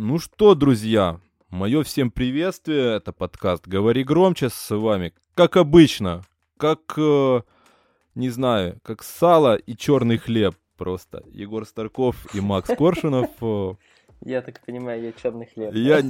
Ну что, друзья, мое всем приветствие. Это подкаст «Говори громче» с вами. Как обычно, как, э, не знаю, как сало и черный хлеб просто. Егор Старков и Макс Коршунов. э, Я так понимаю, я черный хлеб. Я...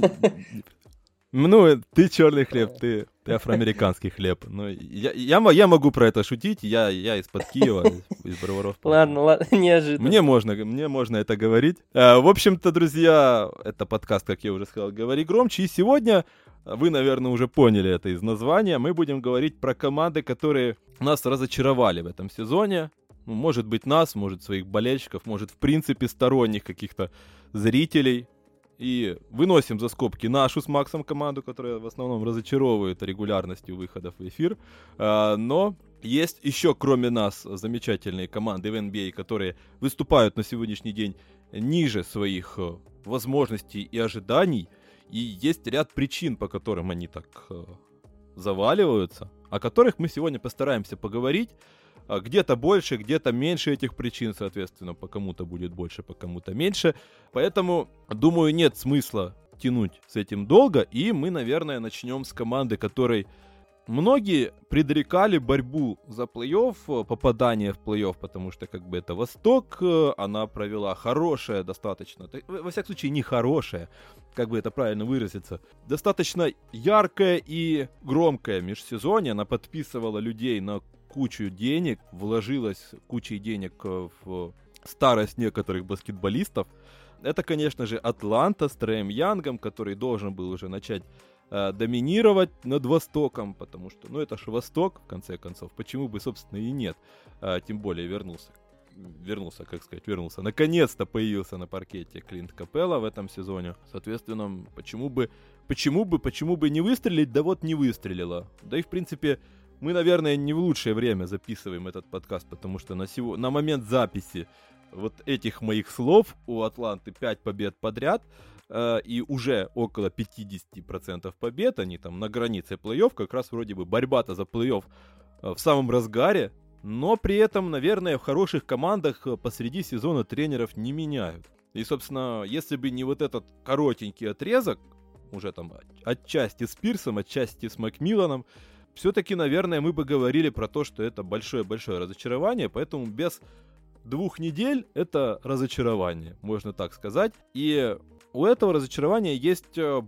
Ну, ты черный хлеб, ты, ты афроамериканский хлеб. Ну, я, я, я могу про это шутить, я, я из-под Киева, из Броваров. Ладно, ладно, неожиданно. Мне можно, мне можно это говорить. А, В общем-то, друзья, это подкаст, как я уже сказал, «Говори громче». И сегодня, вы, наверное, уже поняли это из названия, мы будем говорить про команды, которые нас разочаровали в этом сезоне. Ну, может быть, нас, может, своих болельщиков, может, в принципе, сторонних каких-то зрителей. И выносим за скобки нашу с Максом команду, которая в основном разочаровывает регулярностью выходов в эфир. А, Но есть еще, кроме нас, замечательные команды в NBA, которые выступают на сегодняшний день ниже своих э, возможностей и ожиданий. И есть ряд причин, по которым они так э, заваливаются, о которых мы сегодня постараемся поговорить. А Где-то больше, где-то меньше этих причин, соответственно, по кому-то будет больше, по кому-то меньше. Поэтому, думаю, нет смысла тянуть с этим долго, и мы, наверное, начнем с команды, которой Многие предрекали борьбу за плей-офф, э, попадание в плей-офф, потому что как бы это Восток, э, она провела хорошее достаточно, та- во во всяком случае не хорошее, как бы это правильно выразиться, достаточно яркое и громкое межсезонье, она подписывала людей на кучу денег, вложилась кучей денег э, в старость некоторых баскетболистов. Это, конечно же, Атланта с Трэем Янгом, который должен был уже начать э, доминировать над Востоком, потому что, ну, это же Восток, в конце концов, почему бы, собственно, и нет, А, тем более вернулся, вернулся, как сказать, вернулся, наконец-то появился на паркете Клинт Капелла в этом сезоне, соответственно, почему бы, почему бы, почему бы не выстрелить, да вот не выстрелила, да и, в принципе, мы, наверное, не в лучшее время записываем этот подкаст, потому что на, сего... на момент записи вот этих моих слов у Атланты 5 побед подряд, э, и уже около 50% побед, они там на границе плей-офф, как раз вроде бы борьба-то за плей-офф э, в самом разгаре, но при этом, наверное, в хороших командах э, посреди сезона тренеров не меняют. И, собственно, если бы не вот этот коротенький отрезок, уже там отчасти с Пирсом, отчасти с Макмилланом, все-таки, наверное, мы бы говорили про то, что это большое-большое разочарование, поэтому без двух недель это разочарование, можно так сказать. И у этого разочарования есть э,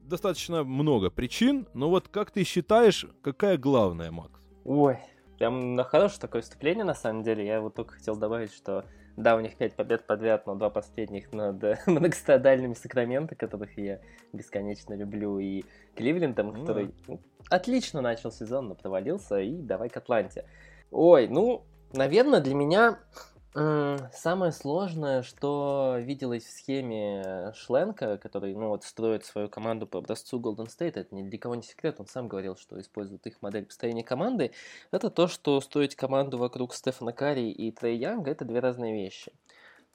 достаточно много причин, но вот как ты считаешь, какая главная, Макс? Ой, прям на хорошее такое вступление, на самом деле. Я вот только хотел добавить, что да, у них 5 побед подряд, но два последних над многострадальными Сакраменто, которых я бесконечно люблю, и Кливлендом, Ну который ну, отлично начал сезон, но провалился, и давай к Атланте. Ой, ну, наверное, для меня самое сложное, что виделось в схеме Шленка, который, ну, вот, строит свою команду по образцу Golden State, это ни для кого не секрет, он сам говорил, что использует их модель построения команды, это то, что строить команду вокруг Стефана Карри и Трей Янга – это две разные вещи.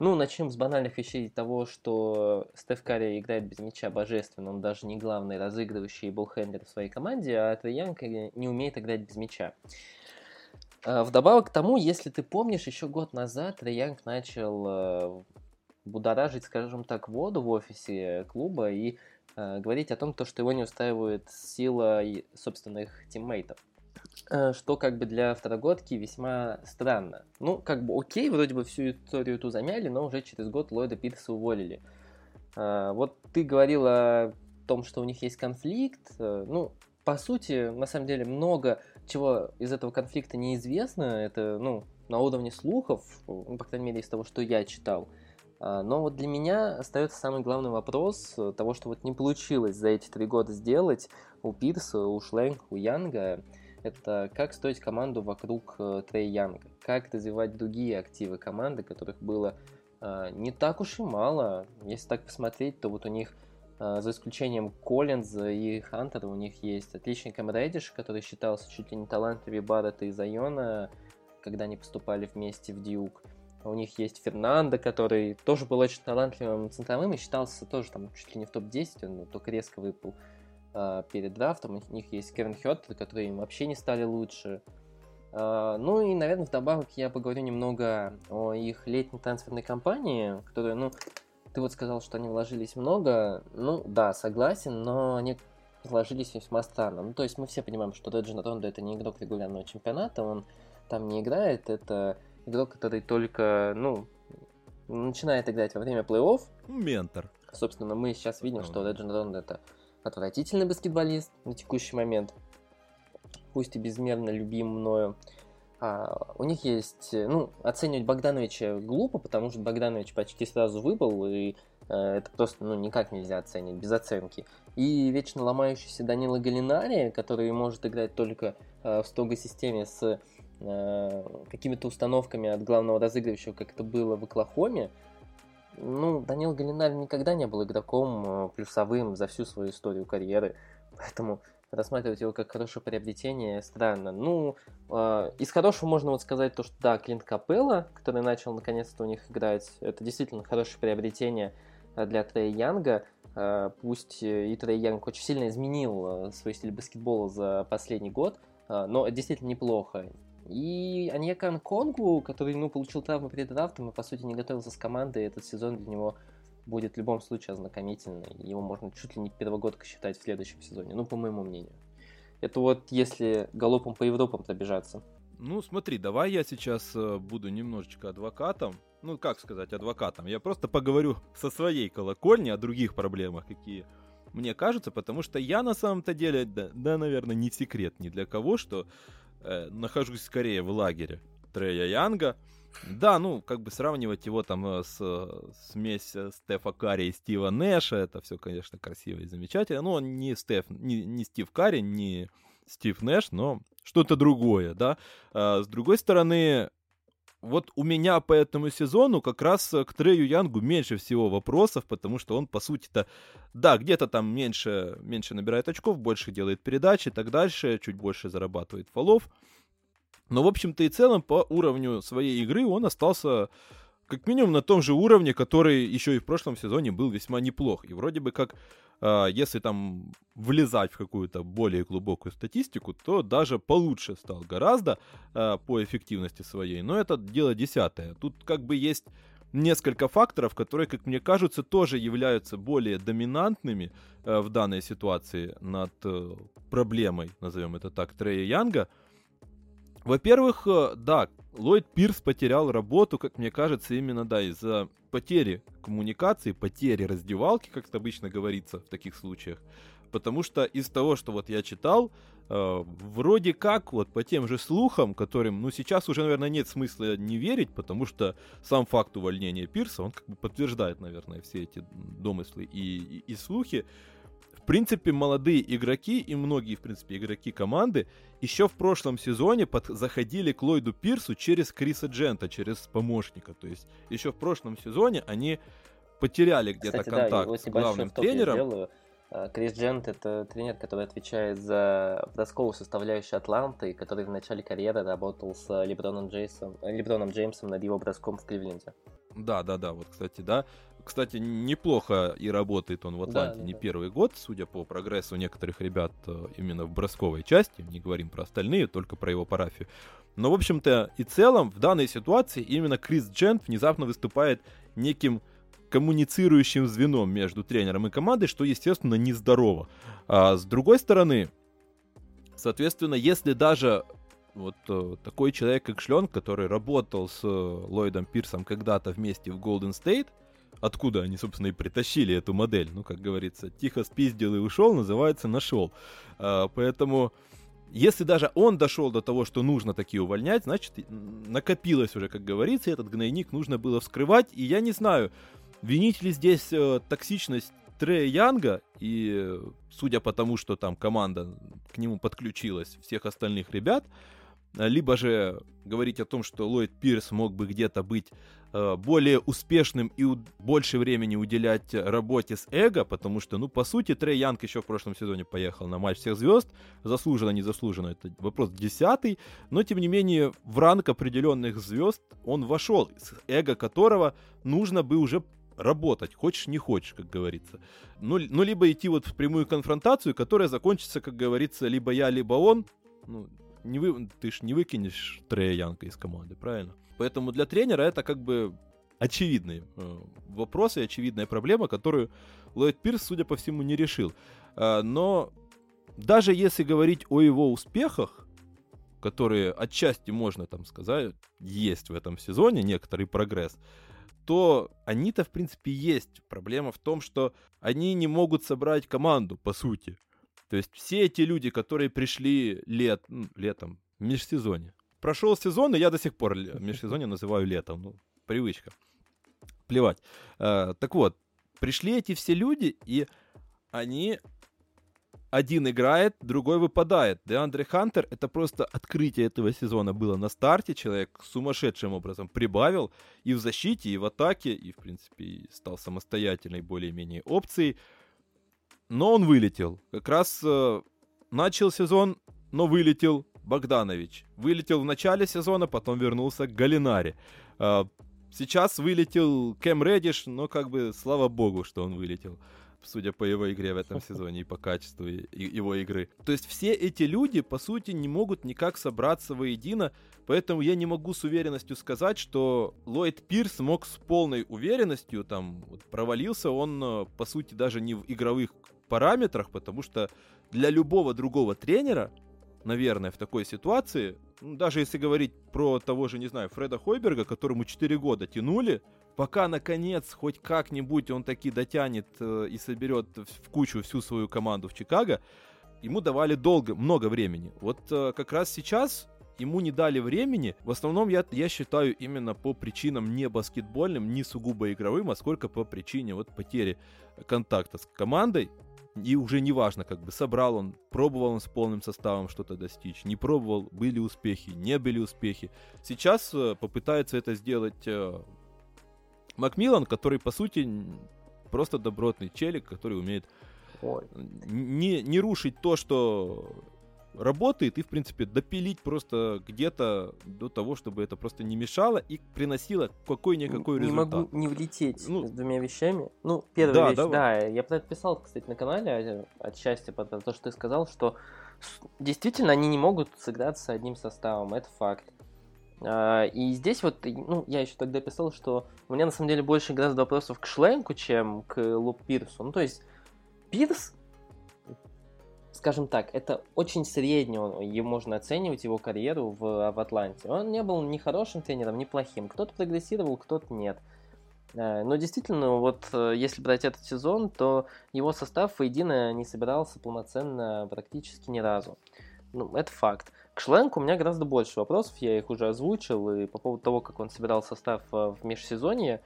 Ну, начнем с банальных вещей того, что Стеф Карри играет без мяча божественно, он даже не главный разыгрывающий болхендер в своей команде, а Трей Янг не умеет играть без мяча. А, Вдобавок к тому, если ты помнишь, еще год назад Трей Янг начал э, будоражить, скажем так, воду в офисе клуба и э, говорить о том, то, что его не устраивает сила собственных тиммейтов. Э, Что как бы для второгодки весьма странно. Ну, как бы окей, вроде бы всю историю ту замяли, но уже через год Ллойда Питерса уволили. Вот ты говорил о том, что у них есть конфликт. Э, Ну, по сути, на самом деле, много чего из этого конфликта неизвестно. Это, ну, на уровне слухов, ну, по крайней мере, из того, что я читал. А, Но вот для меня остается самый главный вопрос того, что вот не получилось за эти три года сделать у Пирса, у Шленка, у Янга. Это как строить команду вокруг э, Трей Янга, как развивать другие активы команды, которых было э, не так уж и мало. Если так посмотреть, то вот у них, за исключением Коллинза и Хантера, у них есть отличный Кэм Реддиш, который считался чуть ли не талантливее Баррета и Зайона, когда они поступали вместе в Дьюк. У них есть Фернандо, который тоже был очень талантливым центровым и считался тоже там чуть ли не в топ-10, он только резко выпал а, перед драфтом. У них есть Кевин Хёртер, которые им вообще не стали лучше. А, Ну и, наверное, вдобавок я поговорю немного о их летней трансферной кампании, которая, ну, ты вот сказал, что они вложились много. Ну, да, согласен, но они вложились весьма странно. Ну, то есть мы все понимаем, что Реджин Рондо это не игрок регулярного чемпионата, он там не играет, это игрок, который только, ну, начинает играть во время плей-офф. Ментор. Собственно, мы сейчас видим, ну, что Реджин Рондо это отвратительный баскетболист на текущий момент, пусть и безмерно любим мною. А, у них есть, ну, оценивать Богдановича глупо, потому что Богданович почти сразу выбыл, и э, это просто, ну, никак нельзя оценить, без оценки. И вечно ломающийся Данила Галинари, который может играть только э, в строгой системе с э, какими-то установками от главного разыгрывающего, как это было в Оклахоме, ну, Данил Галинари никогда не был игроком э, плюсовым за всю свою историю карьеры, поэтому рассматривать его как хорошее приобретение странно. Ну, э, из хорошего можно вот сказать то, что да, Клинт Капелла, который начал наконец-то у них играть, это действительно хорошее приобретение э, для Трея Янга. Э, пусть и Трей Янг очень сильно изменил э, свой стиль баскетбола за последний год, э, но действительно неплохо. И Аньякан Конгу, который ну, получил травму перед драфтом и, по сути, не готовился с командой, этот сезон для него будет в любом случае ознакомительный. Его можно чуть ли не первогодка считать в следующем сезоне, ну, по моему мнению. Это вот если галопом по Европам пробежаться. Ну, смотри, давай я сейчас э, буду немножечко адвокатом. Ну, как сказать, адвокатом. Я просто поговорю со своей колокольни о других проблемах, какие мне кажутся, потому что я на самом-то деле, да, да наверное, не секрет ни для кого, что э, нахожусь скорее в лагере Трея Янга. Да, ну, как бы сравнивать его там э, с смесь Стефа Карри и Стива Нэша, это все, конечно, красиво и замечательно. Но он не Стеф, не, не Стив Карри, не Стив Нэш, но что-то другое, да. А, с другой стороны, вот у меня по этому сезону как раз к Трею Янгу меньше всего вопросов, потому что он, по сути-то, да, где-то там меньше, меньше набирает очков, больше делает передачи и так дальше, чуть больше зарабатывает фолов. Но, в общем-то и целом, по уровню своей игры он остался как минимум на том же уровне, который еще и в прошлом сезоне был весьма неплох. И вроде бы как, э, если там влезать в какую-то более глубокую статистику, то даже получше стал гораздо э, по эффективности своей. Но это дело десятое. Тут как бы есть несколько факторов, которые, как мне кажется, тоже являются более доминантными э, в данной ситуации над э, проблемой, назовем это так, Трея Янга – во-первых, э, да, Ллойд Пирс потерял работу, как мне кажется, именно, да, из-за потери коммуникации, потери раздевалки, как это обычно говорится в таких случаях. Потому что из того, что вот я читал, э, вроде как вот по тем же слухам, которым, ну, сейчас уже, наверное, нет смысла не верить, потому что сам факт увольнения Пирса, он как бы подтверждает, наверное, все эти домыслы и, и, и слухи, в принципе, молодые игроки и многие, в принципе, игроки команды еще в прошлом сезоне под, заходили к Ллойду Пирсу через Криса Джента, через помощника. То есть еще в прошлом сезоне они потеряли где-то контакт да, с главным тренером. А, Крис Джент это тренер, который отвечает за подростковую составляющую Атланты, который в начале карьеры работал с Леброном, Джейсом, Леброном Джеймсом над его броском в Кливленде. Да, да, да, вот, кстати, да. Кстати, неплохо и работает он в Атланте да, не да. первый год, судя по прогрессу некоторых ребят э, именно в бросковой части. Не говорим про остальные, только про его парафию. Но, в общем-то, и целом, в данной ситуации именно Крис Джент внезапно выступает неким коммуницирующим звеном между тренером и командой, что, естественно, нездорово. А с другой стороны, соответственно, если даже вот э, такой человек, как Шлен, который работал с э, Ллойдом Пирсом когда-то вместе в Голден Стейт, откуда они, собственно, и притащили эту модель. Ну, как говорится, тихо спиздил и ушел, называется нашел. А, поэтому, если даже он дошел до того, что нужно такие увольнять, значит, накопилось уже, как говорится, этот гнойник нужно было вскрывать. И я не знаю, винить ли здесь э, токсичность Трея Янга, и судя по тому, что там команда к нему подключилась, всех остальных ребят, либо же говорить о том, что Ллойд Пирс мог бы где-то быть более успешным и больше времени уделять работе с эго, потому что, ну, по сути, Трей Янг еще в прошлом сезоне поехал на матч всех звезд, заслуженно, незаслуженно, это вопрос десятый, но, тем не менее, в ранг определенных звезд он вошел, с эго которого нужно бы уже работать, хочешь не хочешь, как говорится. Ну, ну, либо идти вот в прямую конфронтацию, которая закончится, как говорится, либо я, либо он, ну, не вы, ты ж не выкинешь Трея Янка из команды, правильно? Поэтому для тренера это как бы очевидный э, вопрос и очевидная проблема, которую Ллойд Пирс, судя по всему, не решил. Э, но даже если говорить о его успехах, которые отчасти можно там сказать, есть в этом сезоне некоторый прогресс, то они-то, в принципе, есть. Проблема в том, что они не могут собрать команду, по сути. То есть все эти люди, которые пришли лет, летом, в межсезонье. Прошел сезон, и я до сих пор межсезонье называю летом. Ну, привычка. Плевать. А, так вот, пришли эти все люди, и они один играет, другой выпадает. Деандре Хантер это просто открытие этого сезона было на старте. Человек сумасшедшим образом прибавил и в защите, и в атаке, и в принципе стал самостоятельной более-менее опцией. Но он вылетел. Как раз э, начал сезон, но вылетел Богданович. Вылетел в начале сезона, потом вернулся к Галинаре. Э, сейчас вылетел Кэм Редиш, но как бы слава богу, что он вылетел судя по его игре в этом сезоне и по качеству его игры. То есть все эти люди, по сути, не могут никак собраться воедино, поэтому я не могу с уверенностью сказать, что Ллойд Пирс мог с полной уверенностью, там, вот, провалился он, э, по сути, даже не в игровых параметрах, потому что для любого другого тренера, наверное, в такой ситуации, ну, даже если говорить про того же, не знаю, Фреда Хойберга, которому 4 года тянули, пока наконец хоть как-нибудь он таки дотянет э, и соберет в кучу всю свою команду в Чикаго, ему давали долго, много времени. Вот э, как раз сейчас ему не дали времени. В основном я, я считаю именно по причинам не баскетбольным, не сугубо игровым, а сколько по причине вот потери контакта с командой. И уже не важно, как бы собрал он, пробовал он с полным составом что-то достичь, не пробовал, были успехи, не были успехи. Сейчас э, попытается это сделать э, Макмиллан, который, по сути, просто добротный челик, который умеет Ой. Не, не рушить то, что работает, и, в принципе, допилить просто где-то до того, чтобы это просто не мешало и приносило какой-никакой не результат. Не могу не влететь ну, с двумя вещами. Ну, первая да, вещь, давай. да, я подписал, кстати, на канале э, от счастья, потому то, что ты сказал, что действительно они не могут сыграться одним составом, это факт. А, и здесь вот, ну, я еще тогда писал, что у меня на самом деле больше гораздо вопросов к Шленку, чем к Луп Пирсу. Ну, то есть, Пирс, скажем так, это очень средний, он, можно оценивать его карьеру в, в Атланте. Он не был ни хорошим тренером, ни плохим. Кто-то прогрессировал, кто-то нет. А, но действительно, вот э, если брать этот сезон, то его состав воедино не собирался полноценно практически ни разу. Ну, это факт. К Шленку у меня гораздо больше вопросов, я их уже озвучил, и по поводу того, как он собирал состав э, в межсезонье,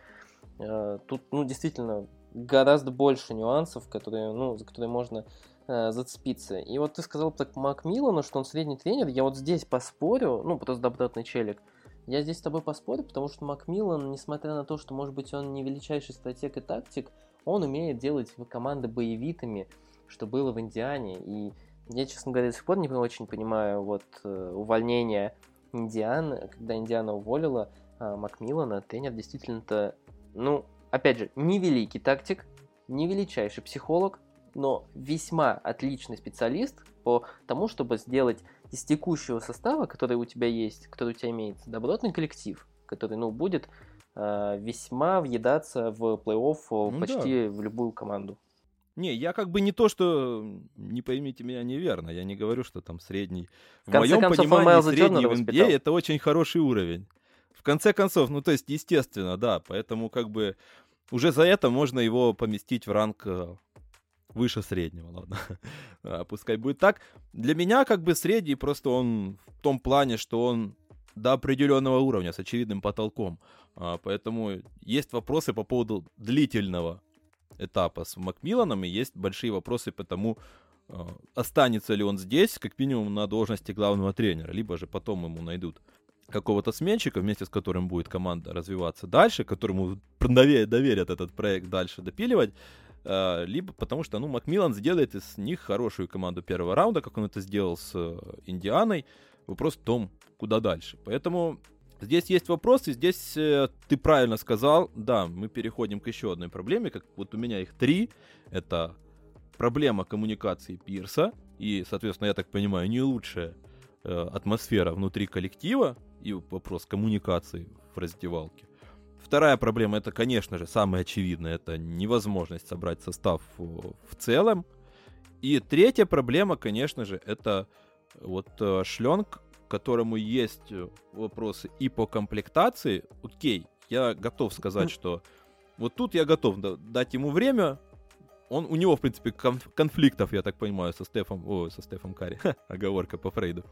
э, тут, ну, действительно, гораздо больше нюансов, которые, ну, за которые можно э, зацепиться. И вот ты сказал про Макмиллана, что он средний тренер, я вот здесь поспорю, ну, просто добротный челик, я здесь с тобой поспорю, потому что Макмиллан, несмотря на то, что, может быть, он не величайший стратег и тактик, он умеет делать команды боевитыми, что было в Индиане, и я, честно говоря, до сих пор не очень понимаю вот э, увольнение Индианы, когда Индиана уволила э, Макмиллана, тренер действительно-то, ну, опять же, не великий тактик, не величайший психолог, но весьма отличный специалист по тому, чтобы сделать из текущего состава, который у тебя есть, который у тебя имеется, добротный коллектив, который, ну, будет э, весьма въедаться в плей-офф ну, почти да. в любую команду. Не, я как бы не то, что, не поймите меня неверно, я не говорю, что там средний. В, в моем концов, понимании средний в NBA это очень хороший уровень. В конце концов, ну то есть, естественно, да, поэтому как бы уже за это можно его поместить в ранг э, выше среднего, ладно, а, пускай будет так. Для меня как бы средний просто он в том плане, что он до определенного уровня с очевидным потолком. А, поэтому есть вопросы по поводу длительного этапа с Макмилланом, и есть большие вопросы по тому, э, останется ли он здесь, как минимум, на должности главного тренера, либо же потом ему найдут какого-то сменщика, вместе с которым будет команда развиваться дальше, которому доверят этот проект дальше допиливать, либо потому что, ну, Макмиллан сделает из них хорошую команду первого раунда, как он это сделал с э, Индианой. Вопрос в том, куда дальше. Поэтому Здесь есть вопросы, здесь э, ты правильно сказал, да, мы переходим к еще одной проблеме, как вот у меня их три, это проблема коммуникации Пирса, и, соответственно, я так понимаю, не лучшая э, атмосфера внутри коллектива, и вопрос коммуникации в раздевалке. Вторая проблема, это, конечно же, самое очевидное, это невозможность собрать состав в целом. И третья проблема, конечно же, это вот э, Шленк, которому есть э, вопросы и по комплектации. Окей, я готов сказать, что вот тут я готов дать ему время. Он, у него, в принципе, конфликтов, я так понимаю, со Стефом, о, со Стефом Карри, оговорка по Фрейду.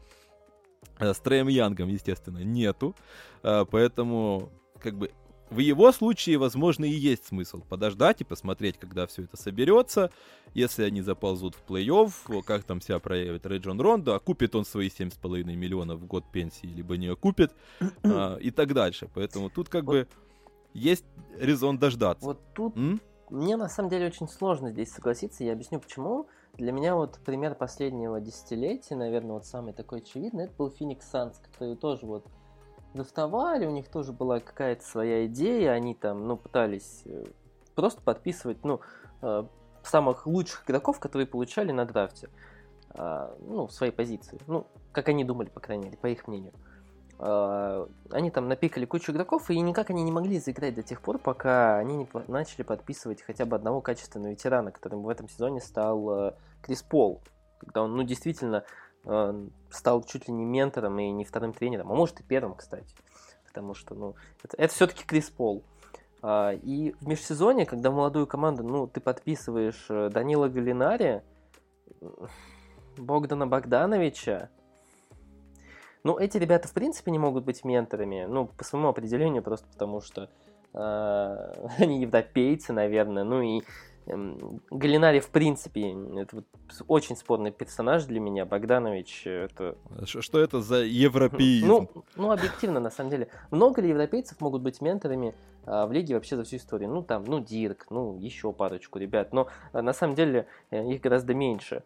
Э, с Трэем Янгом, естественно, нету. Поэтому, как бы, в его случае, возможно, и есть смысл подождать и посмотреть, когда все это соберется. Если они заползут в плей-офф, как там себя проявит Реджон Рондо, окупит он свои 7,5 миллионов в год пенсии, либо не окупит, а, и так дальше. Поэтому тут как вот. бы есть резон дождаться. Вот тут М? мне на самом деле очень сложно здесь согласиться, я объясню почему. Для меня вот пример последнего десятилетия, наверное, вот самый такой очевидный, это был Феникс Санс, который тоже вот драфтовали, у них тоже была какая-то своя идея, они там, ну, пытались э, просто подписывать, ну, э, самых лучших игроков, которые получали на драфте, а, ну, своей позиции, ну, как они думали, по крайней мере, по их мнению. Они там напикали кучу игроков, и никак они не могли заиграть до тех пор, пока они не начали подписывать хотя бы одного качественного ветерана, которым в этом сезоне стал э, Крис Пол, когда он, ну, действительно Э, стал чуть ли не ментором и не вторым тренером, а может и первым, кстати. Потому что, ну, это, это все-таки Крис Пол. А, и в межсезонье, когда молодую команду, ну, ты подписываешь э, Данила Галинари, Богдана Богдановича, ну, эти ребята, в принципе, не могут быть менторами, ну, по своему определению, просто потому что э, они европейцы, наверное, ну и Галинари, в принципе, это вот очень спорный персонаж для меня. Богданович, это... Что это за европеизм? Ну, ну, объективно, на самом деле. Много ли европейцев могут быть менторами а, в лиге вообще за всю историю? Ну, там, ну, Дирк, ну, еще парочку ребят. Но а, на самом деле э, их гораздо меньше,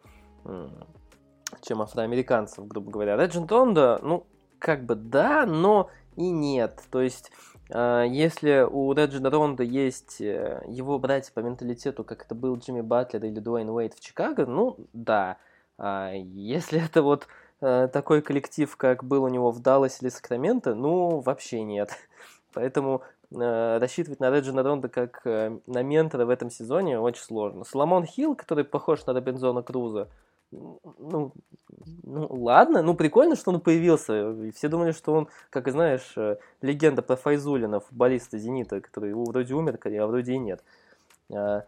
чем афроамериканцев, грубо говоря. Реджин Рондо, ну, как бы да, но и нет. То есть а, если у Реджина Ронда есть э, его братья по менталитету, как это был Джимми Батлер или Дуэйн Уэйт в Чикаго, ну да. А если это вот э, такой коллектив, как был у него в Далласе или Сакраменто, ну вообще нет. Поэтому э, рассчитывать на Реджина Ронда как на ментора в этом сезоне очень сложно. Соломон Хилл, который похож на Робинзона Круза, ну, ну, ладно, ну, прикольно, что он появился. Все думали, что он, как и знаешь, э, легенда про Файзулина, футболиста «Зенита», который вроде умер, а вроде и нет. А,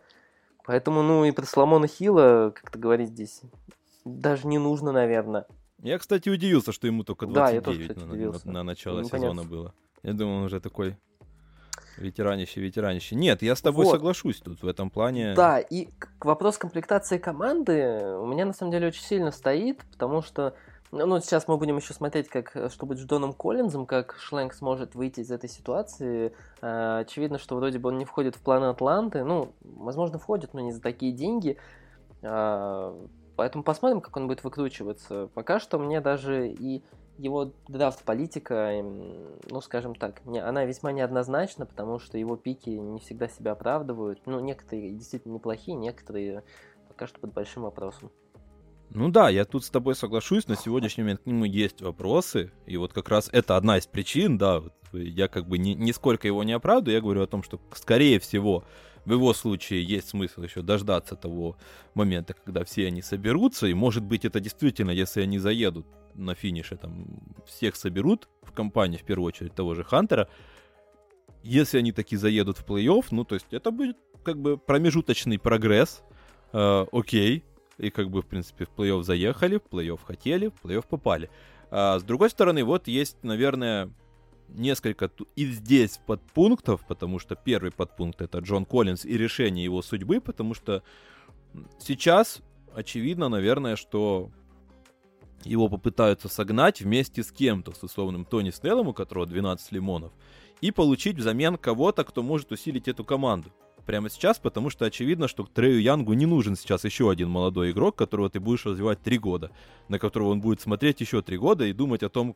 поэтому, ну, и про Соломона Хила, как-то говорить здесь, даже не нужно, наверное. Я, кстати, удивился, что ему только 29 да, тоже, кстати, на, на, на начало ну, сезона было. Я думал, он уже такой Ветеранище, ветеранище. Нет, я с тобой вот. соглашусь тут в этом плане. Да, и к вопрос комплектации команды у меня на самом деле очень сильно стоит, потому что ну, сейчас мы будем еще смотреть, как, что будет с Джоном Коллинзом, как Шленк сможет выйти из этой ситуации. А, очевидно, что вроде бы он не входит в планы Атланты. Ну, возможно, входит, но не за такие деньги. А, поэтому посмотрим, как он будет выкручиваться. Пока что мне даже и его драфт-политика, ну, скажем так, она весьма неоднозначна, потому что его пики не всегда себя оправдывают. Ну, некоторые действительно неплохие, некоторые пока что под большим вопросом. Ну да, я тут с тобой соглашусь, на сегодняшний момент к нему есть вопросы, и вот как раз это одна из причин, да, я как бы ни, нисколько его не оправдываю, я говорю о том, что, скорее всего, в его случае есть смысл еще дождаться того момента, когда все они соберутся, и может быть это действительно, если они заедут на финише, там, всех соберут в компании, в первую очередь, того же Хантера, если они таки заедут в плей-офф, ну, то есть это будет как бы промежуточный прогресс, э, окей, и как бы, в принципе, в плей-офф заехали, в плей-офф хотели, в плей-офф попали. А с другой стороны, вот есть, наверное, несколько и здесь подпунктов, потому что первый подпункт это Джон Коллинз и решение его судьбы, потому что сейчас очевидно, наверное, что его попытаются согнать вместе с кем-то, с условным Тони Снеллом, у которого 12 лимонов, и получить взамен кого-то, кто может усилить эту команду. Прямо сейчас, потому что очевидно, что Трею Янгу не нужен сейчас еще один молодой игрок, которого ты будешь развивать три года, на которого он будет смотреть еще три года и думать о том,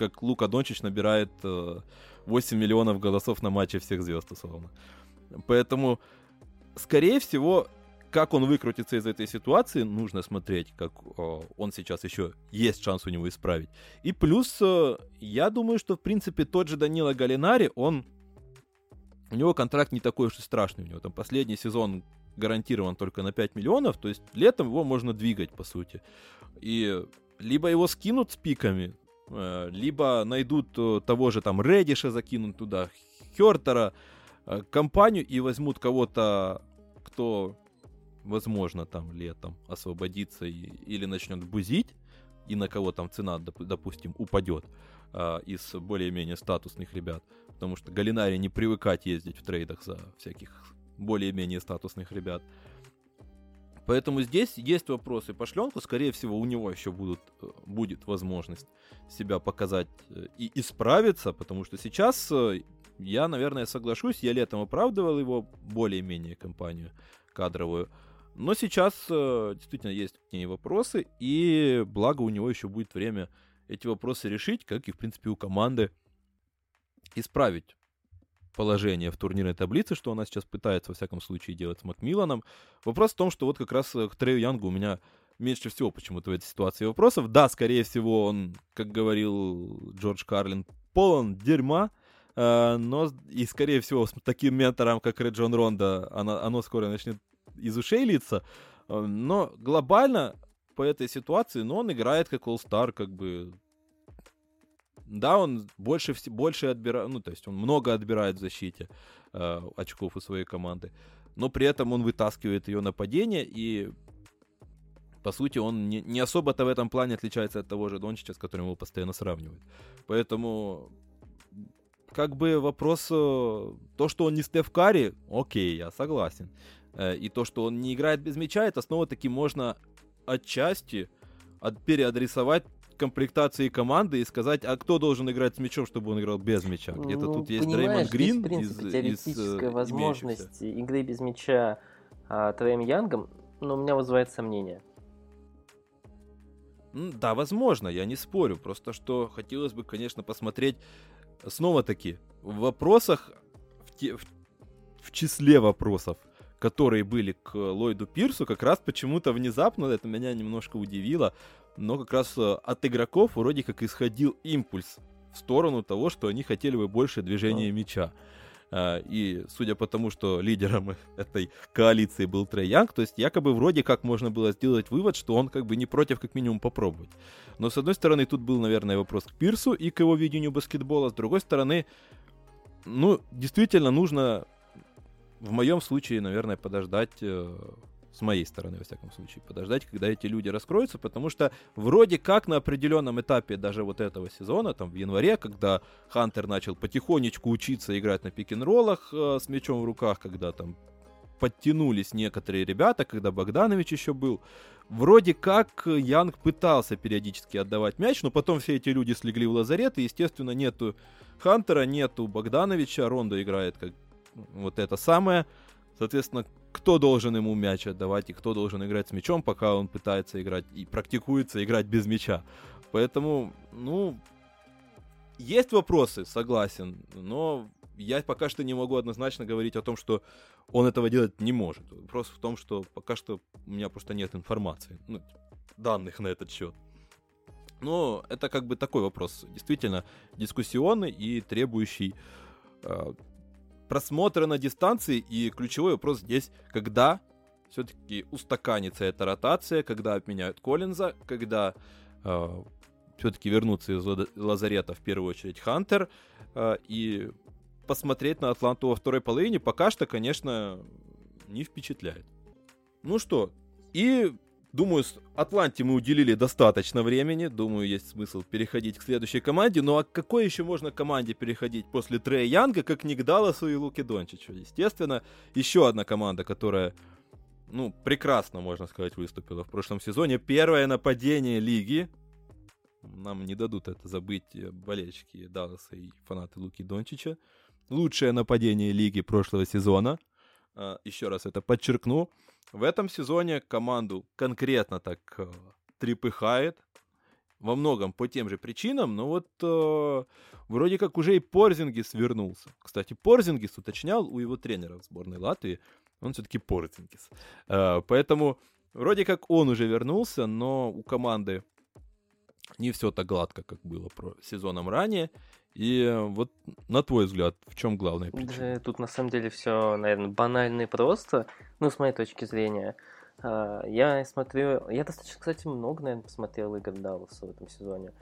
как Лука Дончич набирает 8 э, миллионов голосов на матче всех звезд, условно. Поэтому, скорее всего, как он выкрутится из этой ситуации, нужно смотреть, как о, он сейчас еще есть шанс у него исправить. И плюс, э, я думаю, что, в принципе, тот же Данила Галинари, он у него контракт не такой уж и страшный. У него там последний сезон гарантирован только на 5 миллионов, то есть летом его можно двигать, по сути. И либо его скинут с пиками, э, либо найдут э, того же там Редиша закинут туда, Хертера, э, компанию и возьмут кого-то, кто, возможно, там летом освободится и, или начнет бузить, и на кого там цена, допустим, упадет из более-менее статусных ребят. Потому что Галинари не привыкать ездить в трейдах за всяких более-менее статусных ребят. Поэтому здесь есть вопросы по шленку. Скорее всего, у него еще будут, э, будет возможность себя показать э, и исправиться, потому что сейчас э, я, наверное, соглашусь, я летом оправдывал его более-менее компанию кадровую. Но сейчас действительно есть к ней вопросы, и благо у него еще будет время эти вопросы решить, как и, в принципе, у команды исправить положение в турнирной таблице, что она сейчас пытается, во всяком случае, делать с Макмилланом. Вопрос в том, что вот как раз к Трею Янгу у меня меньше всего почему-то в этой ситуации вопросов. Да, скорее всего, он, как говорил Джордж Карлин, полон дерьма, э, но и, скорее всего, с таким ментором, как Реджон Ронда, оно, оно скоро начнет из ушей литься. Э, но глобально по этой ситуации, но он играет как All-Star, как бы да, он больше, больше отбирает, ну, то есть он много отбирает в защите э, очков у своей команды, но при этом он вытаскивает ее нападение, и, по сути, он не, не особо-то в этом плане отличается от того же Дончича, с которым его постоянно сравнивают. Поэтому, как бы вопрос, э, то, что он не Стеф Карри, окей, я согласен. Э, и то, что он не играет без мяча, это снова-таки можно отчасти от, переадресовать комплектации команды и сказать, а кто должен играть с мячом, чтобы он играл без мяча. Где-то ну, тут есть Дреймонд Грин. в принципе, из, теоретическая из, возможность игры без мяча а, Троем Янгом, но у меня вызывает сомнения. Да, возможно, я не спорю. Просто что хотелось бы, конечно, посмотреть снова-таки в вопросах, в, те, в, в числе вопросов, которые были к Ллойду Пирсу, как раз почему-то внезапно, это меня немножко удивило, но как раз э, от игроков вроде как исходил импульс в сторону того, что они хотели бы больше движения мяча. А, и судя по тому, что лидером этой коалиции был Трей Янг, то есть якобы вроде как можно было сделать вывод, что он как бы не против как минимум попробовать. Но с одной стороны тут был, наверное, вопрос к Пирсу и к его видению баскетбола, с другой стороны, ну, действительно нужно в моем случае, наверное, подождать э, с моей стороны, во всяком случае, подождать, когда эти люди раскроются, потому что вроде как на определенном этапе даже вот этого сезона, там в январе, когда Хантер начал потихонечку учиться играть на пик-н-роллах э, с мячом в руках, когда там подтянулись некоторые ребята, когда Богданович еще был, вроде как Янг пытался периодически отдавать мяч, но потом все эти люди слегли в лазарет, и, естественно, нету Хантера, нету Богдановича, Рондо играет как вот это самое. Соответственно, кто должен ему мяч отдавать и кто должен играть с мячом, пока он пытается играть и практикуется играть без мяча. Поэтому, ну, есть вопросы, согласен, но я пока что не могу однозначно говорить о том, что он этого делать не может. Вопрос в том, что пока что у меня просто нет информации, ну, данных на этот счет. Но это как бы такой вопрос, действительно дискуссионный и требующий э, просмотра на дистанции, и ключевой вопрос здесь, когда все-таки устаканится эта ротация, когда обменяют Коллинза, когда э, все-таки вернутся из лазарета в первую очередь Хантер, э, и посмотреть на Атланту во второй половине пока что, конечно, не впечатляет. Ну что, и Думаю, с Атланте мы уделили достаточно времени. Думаю, есть смысл переходить к следующей команде. Ну а к какой еще можно команде переходить после Трея Янга, как не к Далласу и Луки Дончичу? Естественно, еще одна команда, которая, ну, прекрасно, можно сказать, выступила в прошлом сезоне. Первое нападение лиги. Нам не дадут это забыть болельщики Далласа и фанаты Луки Дончича. Лучшее нападение лиги прошлого сезона. А, еще раз это подчеркну. В этом сезоне команду конкретно так э, трепыхает. Во многом по тем же причинам, но вот э, вроде как уже и Порзингис вернулся. Кстати, Порзингис уточнял у его тренера в сборной Латвии, он все-таки Порзингис. Э, поэтому вроде как он уже вернулся, но у команды не все так гладко, как было про сезоном ранее. И вот на твой взгляд, в чем главная причина? Да, тут на самом деле все, наверное, банально и просто, ну, с моей точки зрения. А, я смотрю, я достаточно, кстати, много, наверное, посмотрел игр Далласа в этом сезоне.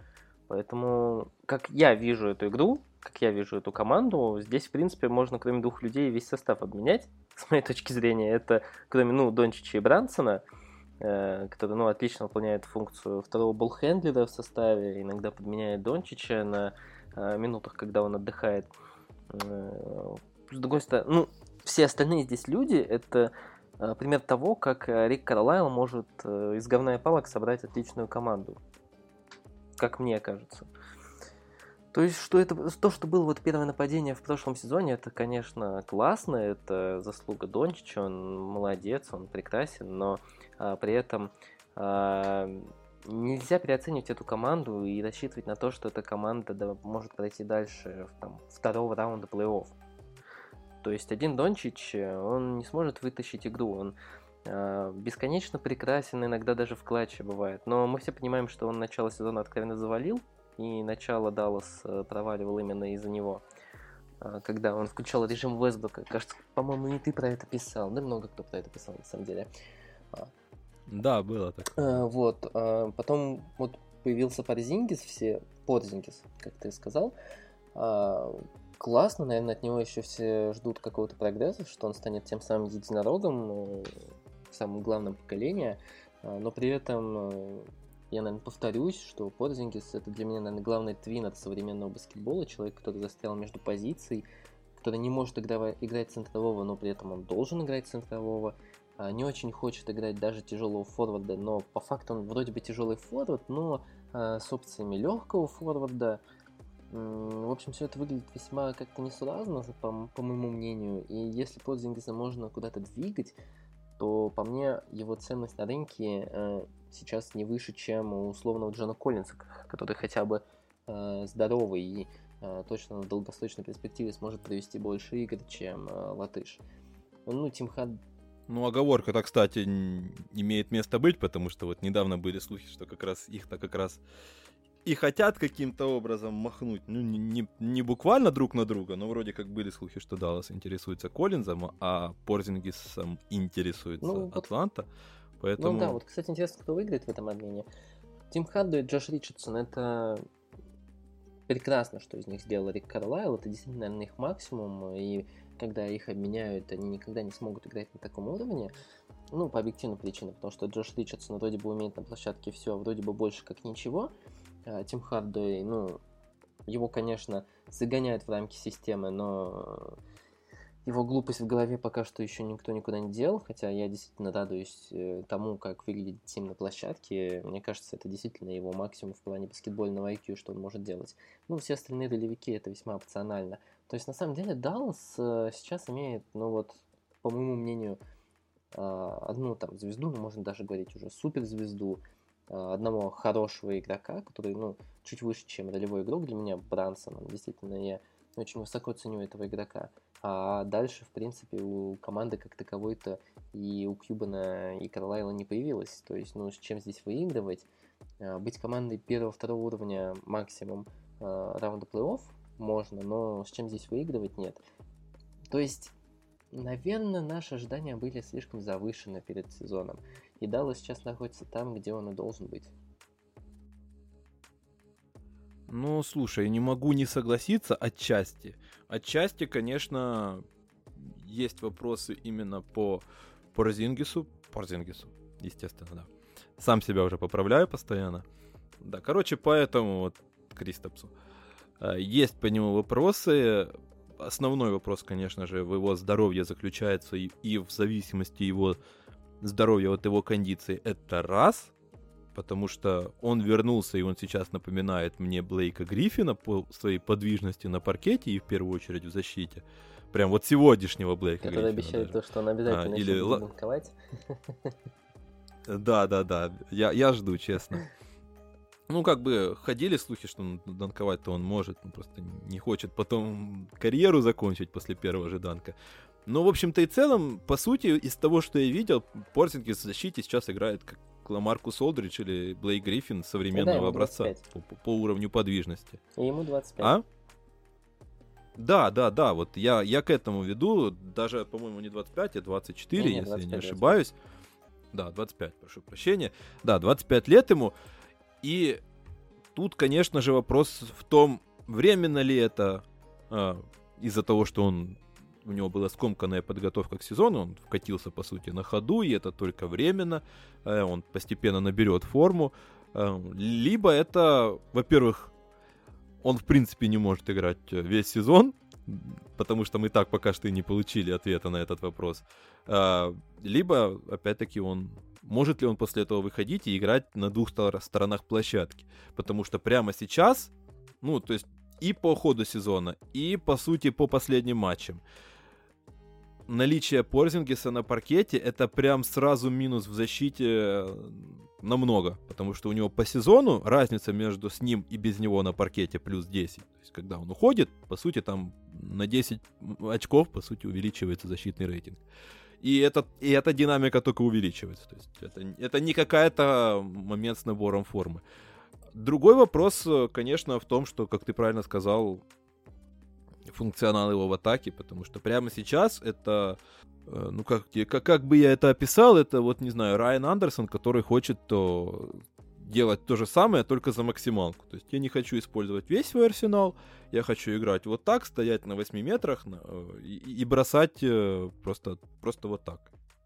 Поэтому, как я вижу эту игру, как я вижу эту команду, здесь, в принципе, можно, кроме двух людей, весь состав обменять, с моей точки зрения. Это, кроме, ну, Дончича и Брансона, э, который, ну, отлично выполняет функцию второго болхендлера в составе, иногда подменяет Дончича на э, минутах, когда он отдыхает. Э, с другой стороны, ну, все остальные здесь люди, это э, пример того, как э, Рик Карлайл может э, из говна и палок собрать отличную команду. Как мне кажется. То есть, что это, то, что было вот первое нападение в прошлом сезоне, это, конечно, классно, это заслуга Дончича, он молодец, он прекрасен, но при этом а, нельзя переоценивать эту команду и рассчитывать на то, что эта команда да, может пройти дальше там, второго раунда плей-офф. То есть один Дончич, он не сможет вытащить игру, он э, бесконечно прекрасен, иногда даже в клатче бывает. Но мы все понимаем, что он начало сезона откровенно завалил, и начало Даллас э, проваливал именно из-за него. Э, когда он включал режим Вестброка. Кажется, по-моему, не ты про это писал. Да много кто про это писал, на самом деле. Да, было так. А, вот. А, потом вот появился Порзингис, все Порзингис, как ты сказал. А, классно, наверное, от него еще все ждут какого-то прогресса, что он станет тем самым единорогом, э, самым главным поколения, но при этом я, наверное, повторюсь, что Порзингис это для меня, наверное, главный твин от современного баскетбола, человек, который застрял между позиций, который не может играть центрового, но при этом он должен играть центрового, не очень хочет играть даже тяжелого форварда, но по факту он вроде бы тяжелый форвард, но а, с опциями легкого форварда. В общем, все это выглядит весьма как-то несуразно, по, по моему мнению. И если Подзингиса можно куда-то двигать, то по мне его ценность на рынке э, сейчас не выше, чем у условного Джона Коллинса, который хотя бы э, здоровый и э, точно в долгосрочной перспективе сможет провести больше игр, чем э, Латыш. Ну, Тим Хад ну, оговорка-то, кстати, имеет место быть, потому что вот недавно были слухи, что как раз их-то как раз и хотят каким-то образом махнуть, ну, не, не, не буквально друг на друга, но вроде как были слухи, что Даллас интересуется Коллинзом, а Порзингисом интересуется ну, Атланта. Вот Поэтому... Ну да, вот, кстати, интересно, кто выиграет в этом обмене. Тим Хадду и Джош Ричардсон, это прекрасно, что из них сделал Рик Карлайл, это действительно, наверное, их максимум, и когда их обменяют, они никогда не смогут играть на таком уровне, ну, по объективным причинам, потому что Джош Ричардсон вроде бы умеет на площадке все, а вроде бы больше как ничего, а Тим Хардуэй, ну, его, конечно, загоняют в рамки системы, но его глупость в голове пока что еще никто никуда не делал, хотя я действительно радуюсь э, тому, как выглядит Тим на площадке. Мне кажется, это действительно его максимум в плане баскетбольного IQ, что он может делать. Ну, все остальные ролевики это весьма опционально. То есть, на самом деле, Даллас э, сейчас имеет, ну вот, по моему мнению, а, одну там звезду, ну, можно даже говорить уже суперзвезду, а, одного хорошего игрока, который, ну, чуть выше, чем ролевой игрок для меня, Брансон. Действительно, я очень высоко ценю этого игрока. А дальше, в принципе, у команды как таковой-то и у Кьюбана и Карлайла не появилось. То есть, ну, с чем здесь выигрывать? А, быть командой первого-второго уровня максимум раунда плей-офф можно, но с чем здесь выигрывать нет. То есть, наверное, наши ожидания были слишком завышены перед сезоном. И Даллас сейчас находится там, где он и должен быть. Ну, слушай, не могу не согласиться отчасти. Отчасти, конечно, есть вопросы именно по Порзингису. Порзингису, естественно, да. Сам себя уже поправляю постоянно. Да, короче, поэтому вот Кристопсу. А, есть по нему вопросы. Основной вопрос, конечно же, в его здоровье заключается и, и в зависимости его здоровья от его кондиции. Это раз потому что он вернулся, и он сейчас напоминает мне Блейка Гриффина по своей подвижности на паркете и в первую очередь в защите. Прям вот сегодняшнего Блейка Который Гриффина обещает даже. то, что он обязательно а, или... банковать. Да, да, да. Я, я жду, честно. Ну, как бы ходили слухи, что данковать-то он может, он просто не хочет потом карьеру закончить после первого же данка. Но, в общем-то и целом, по сути, из того, что я видел, Порзингис в защите сейчас играет как как Ламаркус Олдридж или Блейк Гриффин современного да, образца по, по уровню подвижности. И ему 25. А? Да, да, да, вот я, я к этому веду, даже, по-моему, не 25, а 24, не, не, если 25, я не ошибаюсь. 25. Да, 25, прошу прощения. Да, 25 лет ему. И тут, конечно же, вопрос в том, временно ли это а, из-за того, что он у него была скомканная подготовка к сезону, он вкатился, по сути, на ходу, и это только временно, э, он постепенно наберет форму, э, либо это, во-первых, он, в принципе, не может играть э, весь сезон, потому что мы так пока что и не получили ответа на этот вопрос, либо, опять-таки, он может ли он после этого выходить и играть на двух сторонах площадки, потому что прямо сейчас, ну, то есть и по ходу сезона, и, по сути, по последним матчам наличие Порзингиса на паркете это прям сразу минус в защите э, намного, потому что у него по сезону разница между с ним и без него на паркете плюс 10. То есть, когда он уходит, по сути, там на 10 очков, по сути, увеличивается защитный рейтинг. И, это, и эта динамика только увеличивается. То есть это, это не какая-то момент с набором формы. Другой вопрос, э, конечно, в том, что, как ты правильно сказал, функционал его в атаке, потому что прямо сейчас это, э, ну как, как, как бы я это описал, это вот, не знаю, Райан Андерсон, который хочет то делать то же самое, только за максималку. То есть я не хочу использовать весь свой арсенал, я хочу играть вот так, стоять на 8 метрах э, и, и бросать э, просто, просто вот так.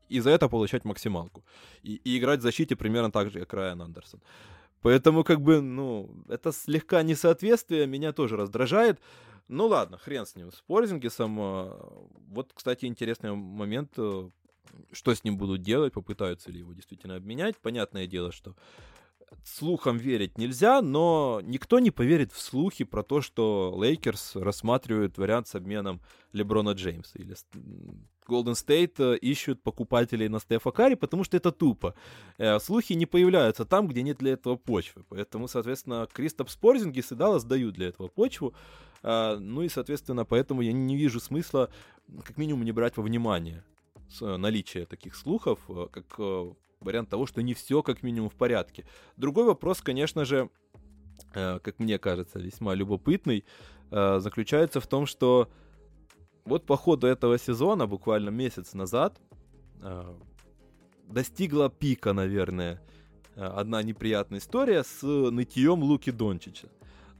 И за это получать максималку. И, и играть в защите примерно так же, как Райан Андерсон. Поэтому, как бы, ну, это слегка несоответствие меня тоже раздражает. Ну ладно, хрен с ним, с Порзингисом. А, вот, кстати, интересный момент, э, что с ним будут делать, попытаются ли его действительно обменять. Понятное дело, что слухам верить нельзя, но никто не поверит в слухи про то, что Lakers рассматривают вариант с обменом Леброна Джеймса или Golden State э, ищут покупателей на Стефа Карри, потому что это тупо. Э, слухи не появляются там, где нет для этого почвы. Поэтому, соответственно, Кристапс Порзингис и Даллас дают для этого почву. Э, ну и, соответственно, поэтому я не вижу смысла как минимум не брать во внимание наличие таких слухов, как вариант того, что не все как минимум в порядке. Другой вопрос, конечно же, как мне кажется, весьма любопытный, заключается в том, что вот по ходу этого сезона, буквально месяц назад, э, достигла пика, наверное, э, одна неприятная история с нытьем Луки Дончича.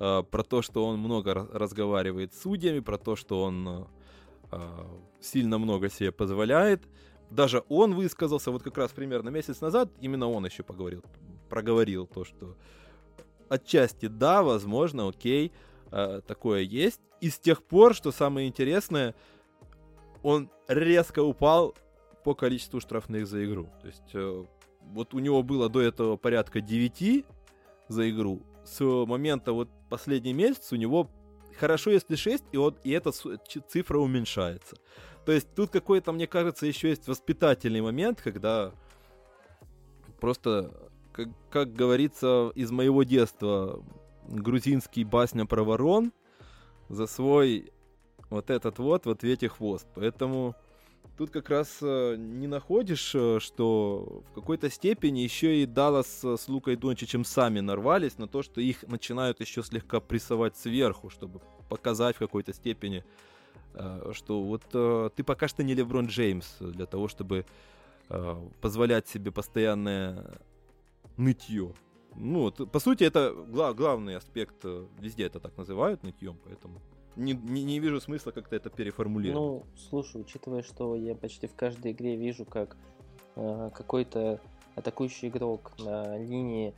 Э, про то, что он много разговаривает с судьями, про то, что он сильно много себе позволяет. Даже он высказался, вот как раз примерно месяц назад, именно он еще поговорил, проговорил то, что отчасти да, возможно, окей, такое есть, и с тех пор, что самое интересное, он резко упал по количеству штрафных за игру. То есть э, вот у него было до этого порядка 9 за игру. С момента вот последний месяц у него хорошо, если 6, и, вот, и эта цифра уменьшается. То есть тут какой-то, мне кажется, еще есть воспитательный момент, когда просто, как, как говорится из моего детства, грузинский басня про ворон, за свой вот этот вот в ответе хвост. Поэтому тут как раз э, не находишь, э, что в какой-то степени еще и Даллас с Лукой Дончичем сами нарвались на то, что их начинают еще слегка прессовать сверху, чтобы показать в какой-то степени, э, что вот ты пока что не Леброн Джеймс для того, чтобы позволять себе постоянное нытье. Ну, вот, по сути, это гла- главный аспект, э, везде это так называют нытьем, поэтому не, не, не вижу смысла как-то это переформулировать. Ну, слушай, учитывая, что я почти в каждой игре вижу, как э, какой-то атакующий игрок на линии,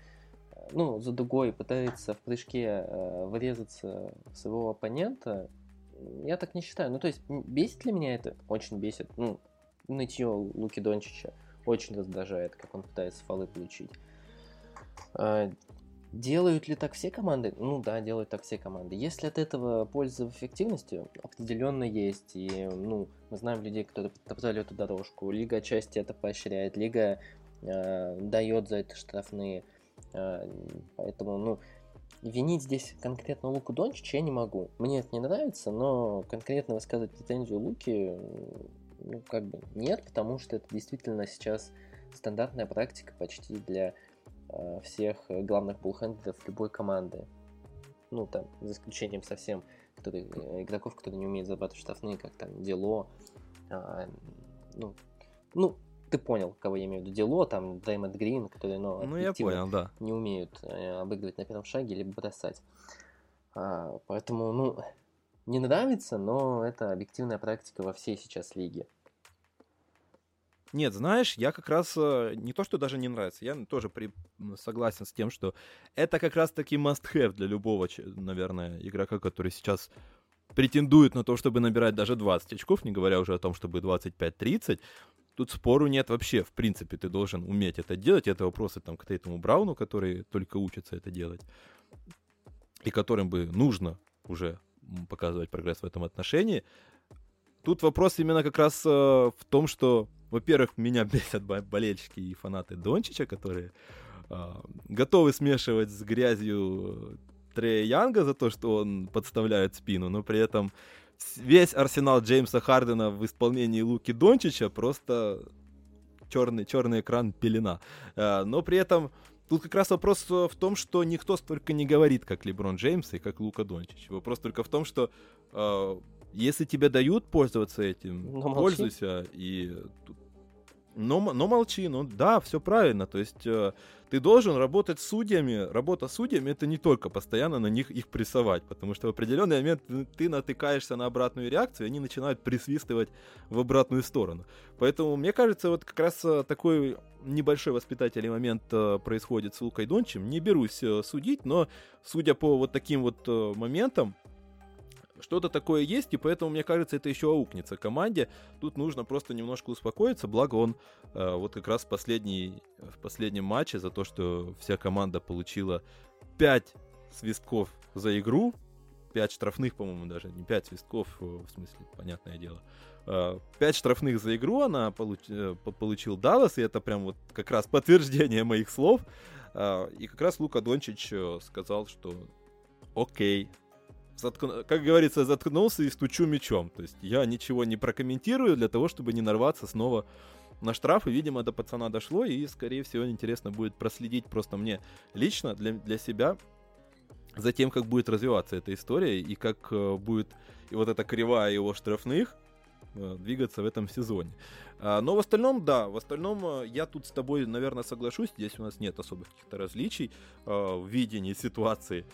э, ну, за дугой пытается в прыжке э, врезаться в своего оппонента, я так не считаю. Ну, то есть, бесит ли меня это? Очень бесит. Ну, нытье Луки Дончича очень раздражает, как он пытается фолы получить. А, делают ли так все команды? Ну да, делают так все команды. Есть ли от этого польза в эффективности? Определенно есть. И ну, мы знаем людей, которые топтали эту дорожку. Лига отчасти это поощряет. Лига э, дает за это штрафные. Э, поэтому, ну, винить здесь конкретно Луку Дончича я не могу. Мне это не нравится, но конкретно высказывать претензию Луки, ну, как бы нет, потому что это действительно сейчас стандартная практика почти для э, всех главных буллхендлеров любой команды. Ну, там, за исключением совсем которые, э, игроков, которые не умеют зарабатывать штрафные, как там Дело, э, ну, ну, ты понял, кого я имею в виду. Дело, там, Дэймонд Грин, которые, ну, ну я понял, да. не умеют э, обыгрывать на первом шаге либо бросать. А, поэтому, ну, не нравится, но это объективная практика во всей сейчас лиге. Нет, знаешь, я как раз э, не то, что даже не нравится, я тоже при, согласен с тем, что это как раз таки must-have для любого, наверное, игрока, который сейчас претендует на то, чтобы набирать даже 20 очков, не говоря уже о том, чтобы 25-30. Тут спору нет вообще. В принципе, ты должен уметь это делать. Это вопросы там, к Тейтому Брауну, который только учится это делать. И которым бы нужно уже показывать прогресс в этом отношении. Тут вопрос именно как раз э, в том, что во-первых, меня бесят болельщики и фанаты Дончича, которые э, готовы смешивать с грязью Трея Янга за то, что он подставляет спину, но при этом весь арсенал Джеймса Хардена в исполнении Луки Дончича просто черный, черный экран пелена. Э, но при этом Тут как раз вопрос в том, что никто столько не говорит, как Леброн Джеймс и как Лука Дончич. Вопрос только в том, что э, если тебе дают пользоваться этим, но пользуйся. И тут но, но молчи, ну да, все правильно. То есть э, ты должен работать с судьями. Работа с судьями это не только постоянно на них их прессовать, потому что в определенный момент ты натыкаешься на обратную реакцию, и они начинают присвистывать в обратную сторону. Поэтому мне кажется, вот как раз э, такой небольшой воспитательный момент э, происходит с Лукой Дончем. Не берусь э, судить, но судя по вот таким вот э, моментам, что-то такое есть, и поэтому, мне кажется, это еще аукнется команде. Тут нужно просто немножко успокоиться, благо он э, вот как раз в, последний, в последнем матче за то, что вся команда получила 5 свистков за игру, 5 штрафных, по-моему, даже, не 5 свистков, э, в смысле, понятное дело. 5 э, штрафных за игру она получ, э, получил Даллас, и это прям вот как раз подтверждение моих слов. И как раз Лука Дончич сказал, что окей, заткну, как говорится, заткнулся и стучу мечом. То есть я ничего не прокомментирую для того, чтобы не нарваться снова на штраф. И, видимо, до пацана дошло. И, скорее всего, интересно будет проследить просто мне лично, для, для себя, за тем, как будет развиваться эта история и как э, будет и вот эта кривая его штрафных двигаться в этом сезоне. А, но в остальном, да, в остальном э, я тут с тобой, наверное, соглашусь. Здесь у нас нет особых каких-то различий э, в видении ситуации.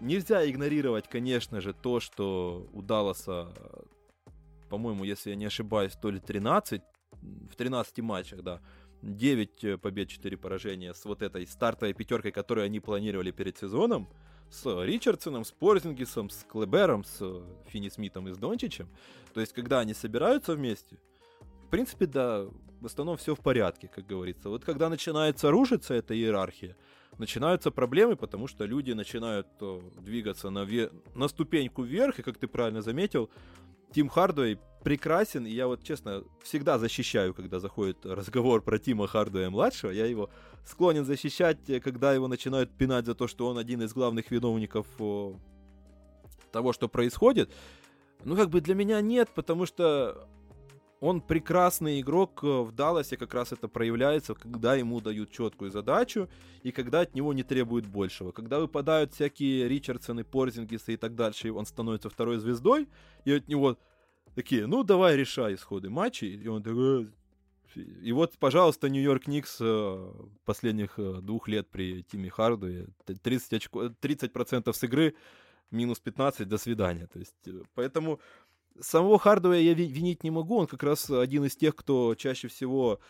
Нельзя игнорировать, конечно же, то, что у Далласа, по-моему, если я не ошибаюсь, то ли 13, в 13 матчах, да, 9 побед, 4 поражения с вот этой стартовой пятеркой, которую они планировали перед сезоном с Ричардсоном, с Порзингисом, с Клебером, с э, Финни Смитом и с Дончичем. То есть, когда они собираются вместе, в принципе, да, в основном все в порядке, как говорится. Вот когда начинается рушиться эта иерархия, начинаются проблемы, потому что люди начинают э, двигаться на, ве- на ступеньку вверх, и, как ты правильно заметил, Тим Хардуэй прекрасен, и я вот, честно, всегда защищаю, когда заходит разговор про Тима Хардуэя-младшего, я его склонен защищать, когда его начинают пинать за то, что он один из главных виновников того, что происходит. Ну, как бы для меня нет, потому что он прекрасный игрок в Далласе, как раз это проявляется, когда ему дают четкую задачу и когда от него не требуют большего. Когда выпадают всякие Ричардсоны, Порзингисы и так дальше, он становится второй звездой, и от него такие, ну давай решай исходы матчей, и он такой... И вот, пожалуйста, Нью-Йорк Никс э, последних э, двух лет при Тиме Харду 30, очко, 30% с игры, минус 15, до свидания. То есть, э, поэтому самого Хардуэя я винить не могу, он как раз один из тех, кто чаще всего,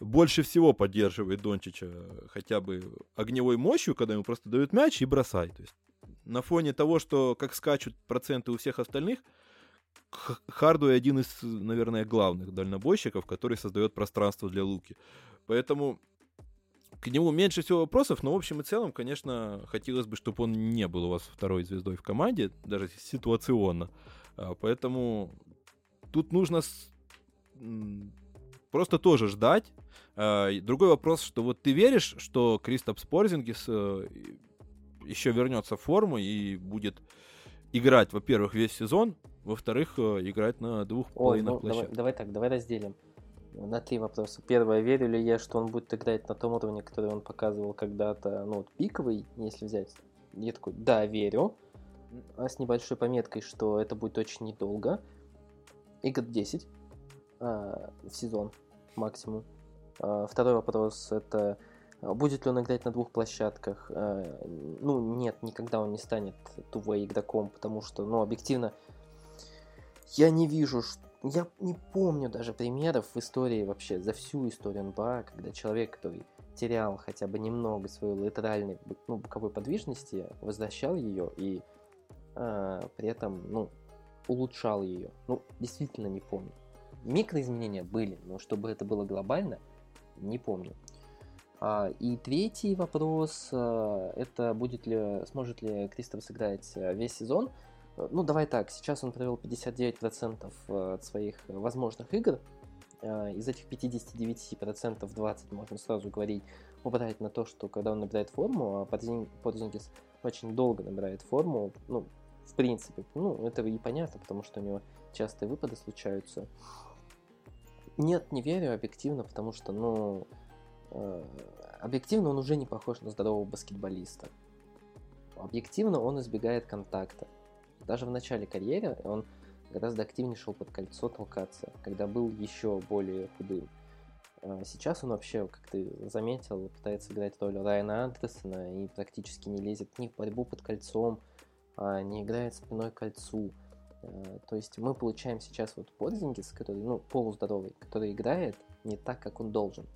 больше всего поддерживает Дончича хотя бы огневой мощью, когда ему просто дают мяч и бросай. То есть на фоне того, что как скачут проценты у всех остальных, Хардуэй один из, наверное, главных дальнобойщиков, который создает пространство для Луки. Поэтому к нему меньше всего вопросов, но в общем и целом, конечно, хотелось бы, чтобы он не был у вас второй звездой в команде, даже ситуационно. А, поэтому тут нужно просто тоже ждать. А, другой вопрос, что вот ты веришь, что Кристоп Спорзингис э, еще вернется в форму и будет играть, во-первых, весь сезон, во-вторых, э, играть на двух Ой, половинах ну, площадок. Давай, давай так, давай разделим. На три вопроса. Первое, верю ли я, что он будет играть на том уровне, который он показывал когда-то, ну, вот пиковый, если взять? Я такой, да, верю. А с небольшой пометкой, что это будет очень недолго. Игр 10 а, в сезон максимум. А, второй вопрос, это а, будет ли он играть на двух площадках? А, ну, нет, никогда он не станет тувей игроком, потому что, ну, объективно, я не вижу, что я не помню даже примеров в истории вообще, за всю историю НБА, когда человек, который терял хотя бы немного своей латеральной ну, боковой подвижности, возвращал ее и э, при этом ну, улучшал ее. Ну, действительно не помню. Микроизменения были, но чтобы это было глобально, не помню. А, и третий вопрос, а, это будет ли, сможет ли Кристоф сыграть а, весь сезон. Ну, давай так, сейчас он провел 59% э, от своих возможных игр. Э, из этих 59% 20 можно сразу говорить убрать на то, что когда он набирает форму, а Подзингис очень долго набирает форму, ну, в принципе, ну, это и понятно, потому что у него частые выпады случаются. Нет, не верю объективно, потому что, ну, э, объективно он уже не похож на здорового баскетболиста. Объективно он избегает контакта. Даже в начале карьеры он гораздо активнее шел под кольцо толкаться, когда был еще более худым. А сейчас он вообще, как ты заметил, пытается играть роль Райана Андерсона и практически не лезет ни в борьбу под кольцом, не играет спиной кольцу. А, то есть мы получаем сейчас вот Порзингис, который, ну, полуздоровый, который играет не так, как он должен.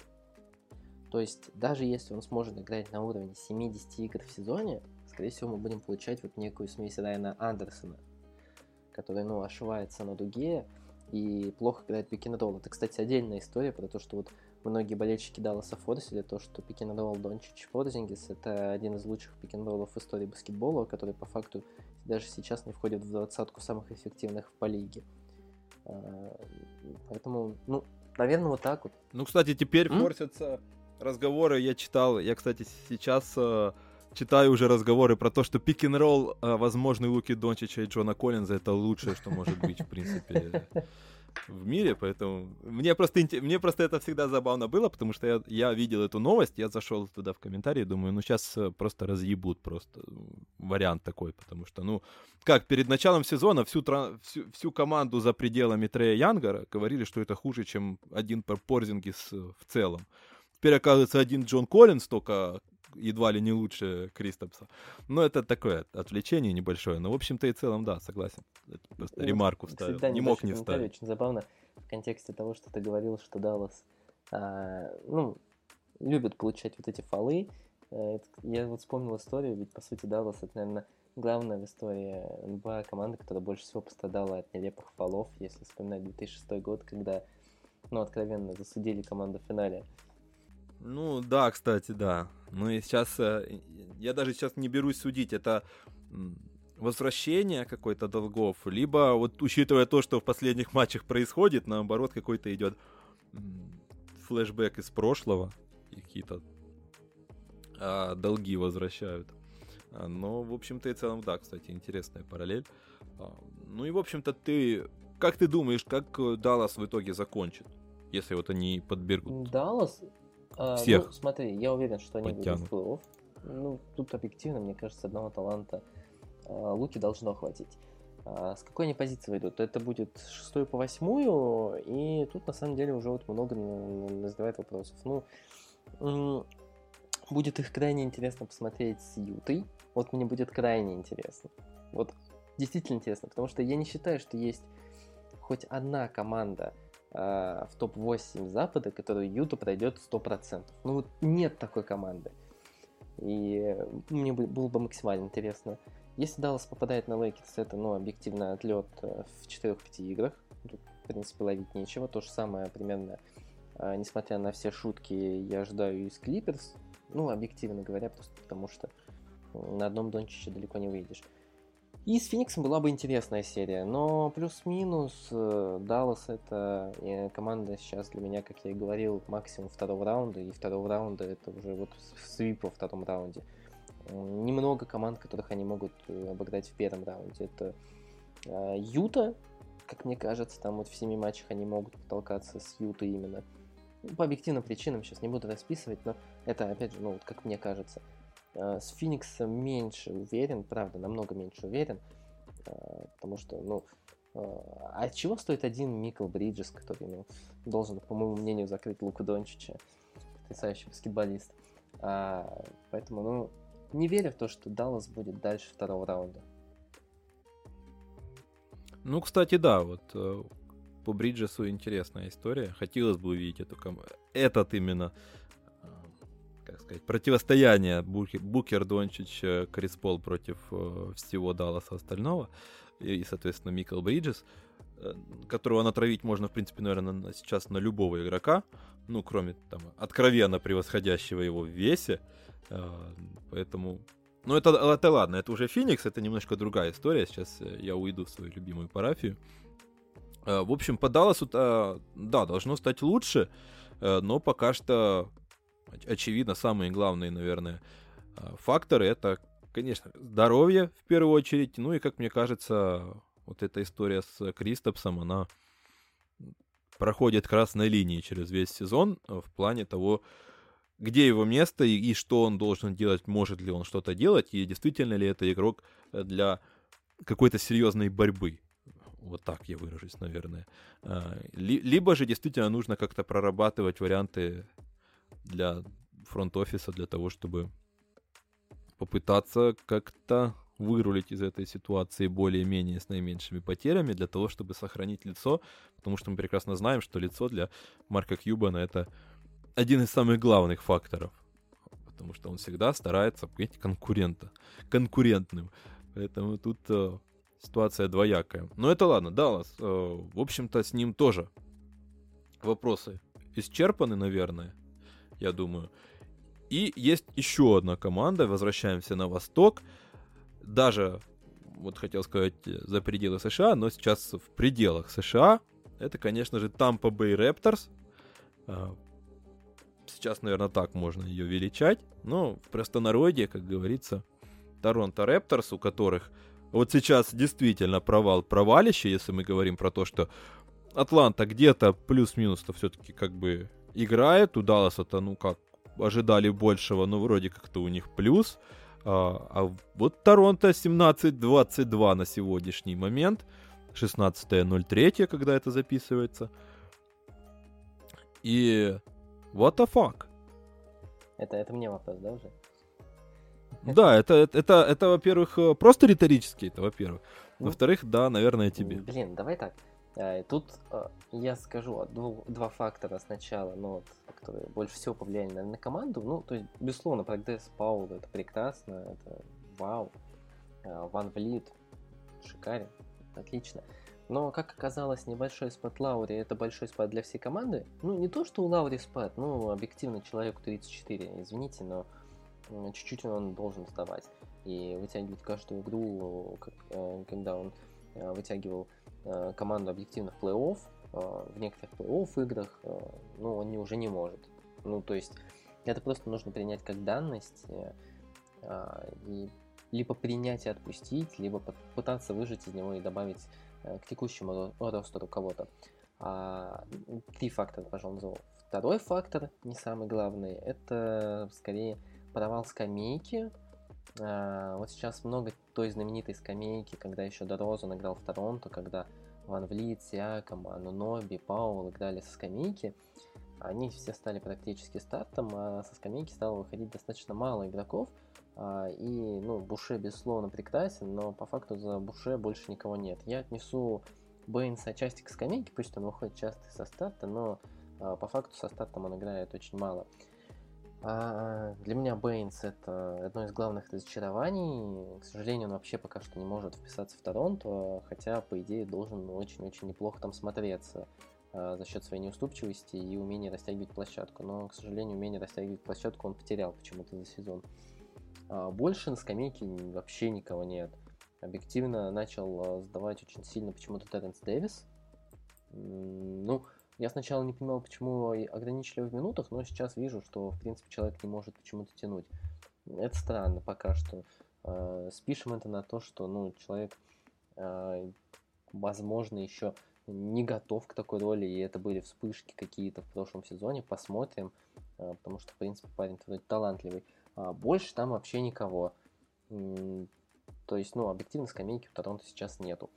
То есть даже если он сможет играть на уровне 70 игр в сезоне, скорее всего, мы будем получать вот некую смесь Райана Андерсона, который, ну, ошивается на дуге и плохо играет пик Это, кстати, отдельная история про то, что вот многие болельщики Далласа форсили то, что пик ролл Дончич Порзингис это один из лучших пик роллов в истории баскетбола, который по факту даже сейчас не входит в двадцатку самых эффективных в по лиге. А, поэтому, ну, наверное, вот так вот. Ну, кстати, теперь М? форсятся разговоры. Я читал, я, кстати, сейчас э, читаю уже разговоры про то, что пик-н-ролл, а, возможный Луки Дончича и Джона Коллинза это лучшее, что может быть, в принципе, в мире, поэтому мне просто, мне просто это всегда забавно было, потому что я, я видел эту новость, я зашел туда в комментарии, думаю, ну сейчас э, просто разъебут просто вариант такой, потому что, ну, как, перед началом сезона всю, всю, всю команду за пределами Трея Янгара говорили, что это хуже, чем один Порзингис в целом. Теперь, оказывается, один Джон Коллинз только едва ли не лучше Кристопса. Но это такое отвлечение небольшое. Но, в общем-то и целом, да, согласен. Это просто ну, ремарку вставил. Не мог не вставить. Очень забавно в контексте того, что ты говорил, что Даллас, а, ну, любит получать вот эти фолы. Э, я вот вспомнил историю, ведь, по сути, Даллас это, наверное, главная в истории НБА команда, которая больше всего пострадала от нелепых фолов, если вспоминать 2006 год, когда, ну, откровенно засудили команду в финале. Ну да, кстати, да. Ну и сейчас э, я даже сейчас не берусь судить, это возвращение какой-то долгов, либо вот учитывая то, что в последних матчах происходит, наоборот какой-то идет флешбэк из прошлого, какие-то а, долги возвращают. А, но, в общем-то и целом, да, кстати, интересная параллель. А, ну и, в общем-то, ты... Как ты думаешь, как э, Даллас в итоге закончит, если вот они подберут? Даллас а, Всех. Ну, смотри, я уверен, что они подтянут. будут плей-офф. Ну, тут объективно, мне кажется, одного таланта а, Луки должно хватить. А, с какой они позиции выйдут? Это будет шестую по восьмую, и тут на самом деле уже вот много назревает вопросов. Ну, будет их крайне интересно посмотреть с Ютой. Вот мне будет крайне интересно. Вот действительно интересно, потому что я не считаю, что есть хоть одна команда, в топ-8 Запада, которую Юта пройдет 100%. Ну вот нет такой команды. И мне было бы максимально интересно. Если Даллас попадает на Лейкерс, это, ну, объективно отлет э, в 4-5 играх. Тут, в принципе, ловить нечего. То же самое примерно, э, несмотря на все шутки, я ожидаю из Клиперс. Ну, объективно говоря, просто потому что на одном Дончиче далеко не выйдешь. И с Фениксом была бы интересная серия, но плюс-минус Даллас это э, команда сейчас для меня, как я и говорил, максимум второго раунда, и второго раунда это уже вот свип во втором раунде. Немного команд, которых они могут э, обыграть в первом раунде. Это э, Юта, как мне кажется, там вот в семи матчах они могут потолкаться с Ютой именно. Ну, по объективным причинам сейчас не буду расписывать, но это, опять же, ну вот как мне кажется. А, с Фениксом меньше уверен, правда, намного меньше уверен, а, потому что, ну, а, а чего стоит один Микл Бриджес, который, ну, должен, по моему мнению, закрыть Луку Дончича, потрясающий баскетболист. А, поэтому, ну, не верю в то, что Даллас будет дальше второго раунда. Ну, кстати, да, вот э, по Бриджесу интересная история. Хотелось бы увидеть эту ком... этот именно, э, сказать, противостояние Букер, Дончич, э, Крис Пол против всего Далласа остального. И, соответственно, Микл Бриджес, которого натравить можно, в принципе, наверное, сейчас на любого игрока, ну, кроме там откровенно превосходящего его в весе. Поэтому ну, это, это ладно, это уже Феникс, это немножко другая история. Сейчас э, я уйду в свою любимую парафию. Э, в общем, по Далласу, да, должно стать лучше, э, но пока что, очевидно, самые главные, наверное, факторы это, конечно, здоровье в первую очередь, ну и, как мне кажется, вот эта история с Кристопсом, она проходит красной линией через весь сезон в плане того, где его место и, и что он должен делать, может ли он что-то делать, и действительно ли это игрок для какой-то серьезной борьбы. Вот так я выражусь, наверное. А, либо же действительно нужно как-то прорабатывать варианты для фронт-офиса для того, чтобы попытаться как-то вырулить из этой ситуации более-менее с наименьшими потерями для того, чтобы сохранить лицо, потому что мы прекрасно знаем, что лицо для Марка Кьюбана это один из самых главных факторов. Потому что он всегда старается быть конкурента, конкурентным. Поэтому тут э, ситуация двоякая. Но это ладно, Даллас. Э, в общем-то, с ним тоже вопросы исчерпаны, наверное, я думаю. И есть еще одна команда, возвращаемся на восток. Даже, вот хотел сказать, за пределы США, но сейчас в пределах США. Это, конечно же, Tampa Bay Raptors. Э, сейчас, наверное, так можно ее величать. Но в простонародье, как говорится, Торонто Репторс, у которых вот сейчас действительно провал провалище, если мы говорим про то, что Атланта где-то плюс-минус-то все-таки как бы играет, у Далласа-то, ну как, ожидали большего, но вроде как-то у них плюс. А, а вот Торонто 17-22 на сегодняшний момент. 16.03, когда это записывается. И What the fuck? Это, это мне вопрос, да, уже? Да, это, это, это, это во-первых, э, просто риторически, это во-первых. Ну, Во-вторых, да, наверное, тебе. Блин, давай так. Э, тут э, я скажу два фактора сначала, ну, вот, которые больше всего повлияли на, на команду. Ну, то есть, безусловно, прогресс Паула это прекрасно, это вау. Ван Влит шикарен, отлично. Но, как оказалось, небольшой спад Лаури это большой спад для всей команды. Ну, не то, что у Лаури спад, ну, объективно человеку 34, извините, но чуть-чуть он должен сдавать. И вытягивать каждую игру, как, э, когда он э, вытягивал э, команду объективно в плей-офф, в некоторых плей-офф играх, ну, он не, уже не может. Ну, то есть, это просто нужно принять как данность, и либо принять и отпустить, либо пытаться выжать из него и добавить Э, к текущему росту руководства. А, три фактора, пожалуй, назову. Второй фактор, не самый главный, это скорее провал скамейки. А, вот сейчас много той знаменитой скамейки, когда еще Дорозу играл в Торонто, когда Ван Влит, Сиаком, Ануноби, Паул играли со скамейки. Они все стали практически стартом, а со скамейки стало выходить достаточно мало игроков – а, и, ну, Буше, безусловно, прекрасен, но по факту за Буше больше никого нет. Я отнесу Бэйнса отчасти к скамейке, пусть он выходит часто со старта, но а, по факту со стартом он играет очень мало. А для меня Бэйнс это одно из главных разочарований. К сожалению, он вообще пока что не может вписаться в Торонто, хотя, по идее, должен очень-очень неплохо там смотреться за счет своей неуступчивости и умения растягивать площадку. Но, к сожалению, умение растягивать площадку он потерял почему-то за сезон. А больше на скамейке вообще никого нет. Объективно начал а, сдавать очень сильно почему-то Теренс Дэвис. Ну, я сначала не понимал, почему ограничили в минутах, но сейчас вижу, что, в принципе, человек не может почему-то тянуть. Это странно пока что. А, спишем это на то, что, ну, человек возможно, еще не готов к такой роли, и это были вспышки какие-то в прошлом сезоне, посмотрим, а, потому что, в принципе, парень вроде талантливый. А больше там вообще никого. То есть, ну, объективно скамейки у Торонто сейчас нету.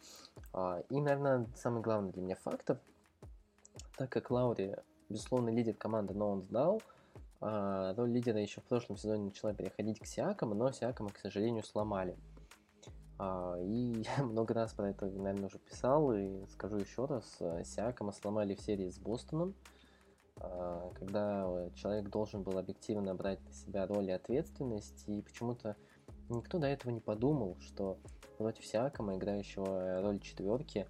А, и, наверное, самый главный для меня фактор, так как Лаури, безусловно, лидер команды, но он сдал, а, роль лидера еще в прошлом сезоне начала переходить к Сиакам, но Сиакама, к сожалению, сломали. А, и я много раз про это, наверное, уже писал, и скажу еще раз. Сиакама сломали в серии с Бостоном, а, когда человек должен был объективно брать на себя роль и ответственность, и почему-то никто до этого не подумал, что против Сиакама, играющего роль четверки,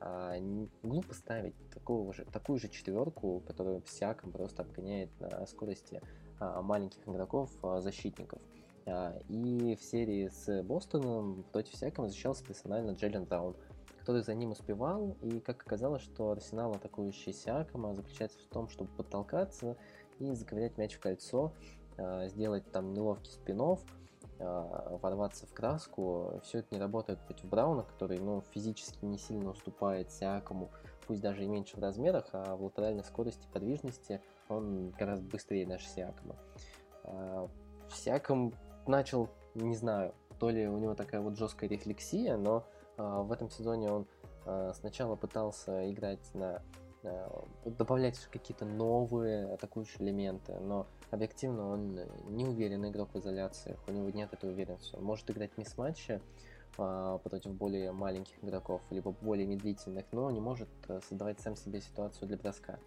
а, глупо ставить такого же, такую же четверку, которую Сиакам просто обгоняет на скорости маленьких игроков, защитников. А, и в серии с Бостоном против всякого защищался персонально Джеллен Браун, который за ним успевал, и как оказалось, что арсенал атакующий Сиакома заключается в том, чтобы подтолкаться и заковырять мяч в кольцо, а, сделать там неловкий спинов, а, ворваться в краску. Все это не работает против Брауна, который ну, физически не сильно уступает Сиакому, пусть даже и меньше в размерах, а в латеральной скорости подвижности он гораздо быстрее даже Сиакома. Сиаком начал, не знаю, то ли у него такая вот жесткая рефлексия, но э, в этом сезоне он э, сначала пытался играть на э, добавлять какие-то новые атакующие элементы, но объективно он не уверенный игрок в изоляциях, у него нет этой уверенности. Он может играть мисс-матчи э, против более маленьких игроков, либо более медлительных, но не может создавать сам себе ситуацию для броска.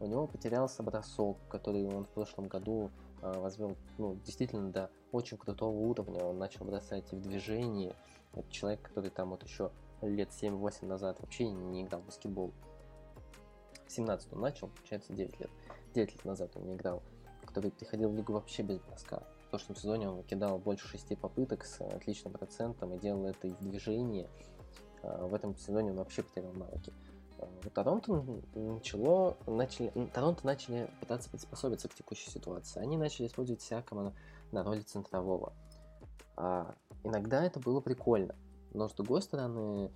У него потерялся бросок, который он в прошлом году э, возвел ну, действительно до очень крутого уровня. Он начал бросать в движении. Это человек, который там вот еще лет 7-8 назад вообще не играл в баскетбол. 17 он начал, получается 9 лет. 9 лет назад он не играл. Который приходил в лигу вообще без броска. В прошлом сезоне он кидал больше 6 попыток с отличным процентом и делал это и в движении. А, в этом сезоне он вообще потерял навыки. Торонто начало, начали, Торонто начали пытаться приспособиться к текущей ситуации. Они начали использовать Сиакома на роли центрового. А, иногда это было прикольно, но с другой стороны,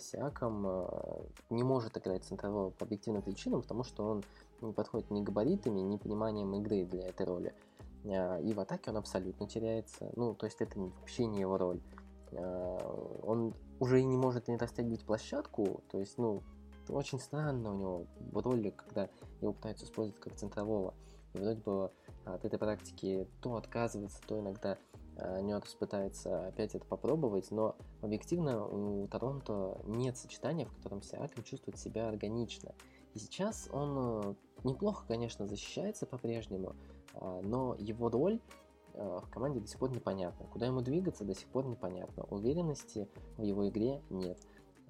Сиаком э, не может играть центрового по объективным причинам, потому что он не подходит ни габаритами, ни пониманием игры для этой роли. А, и в атаке он абсолютно теряется. Ну, то есть это вообще не его роль. Он уже и не может не растягивать площадку, то есть, ну, очень странно у него роли, когда его пытаются использовать как центрового. И вроде бы от этой практики то отказывается, то иногда а, Нёрс пытается опять это попробовать, но объективно у Торонто нет сочетания, в котором Сиаком чувствует себя органично. И сейчас он э, неплохо, конечно, защищается по-прежнему, а, но его роль э, в команде до сих пор непонятна. Куда ему двигаться, до сих пор непонятно. Уверенности в его игре нет.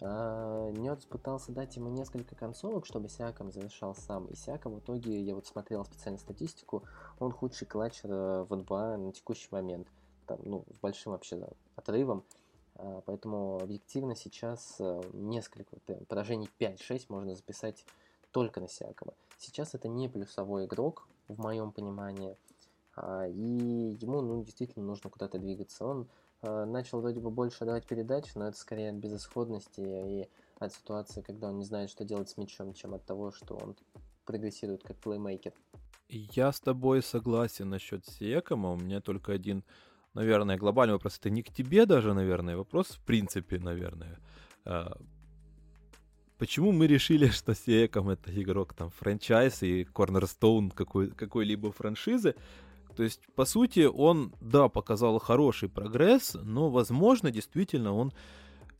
А, Нёрдс пытался дать ему несколько концовок, чтобы Сиаком завершал сам. И Сиаком в итоге, я вот смотрел специальную статистику, он худший клатчер э, в НБА на текущий момент. Там, ну, с большим вообще отрывом. А, поэтому объективно сейчас э, несколько поражений 5-6 можно записать только на Сиакома. Сейчас это не плюсовой игрок, в моем понимании. А, и ему ну, действительно нужно куда-то двигаться. Он Э, начал вроде бы больше давать передачи, но это скорее от безысходности и от ситуации, когда он не знает, что делать с мячом, чем от того, что он прогрессирует как плеймейкер. Я с тобой согласен насчет Сиекома. У меня только один, наверное, глобальный вопрос. Это не к тебе даже, наверное, вопрос в принципе, наверное. А, почему мы решили, что Сиеком это игрок там франчайз и корнерстоун какой- какой-либо франшизы? То есть, по сути, он, да, показал хороший прогресс, но, возможно, действительно, он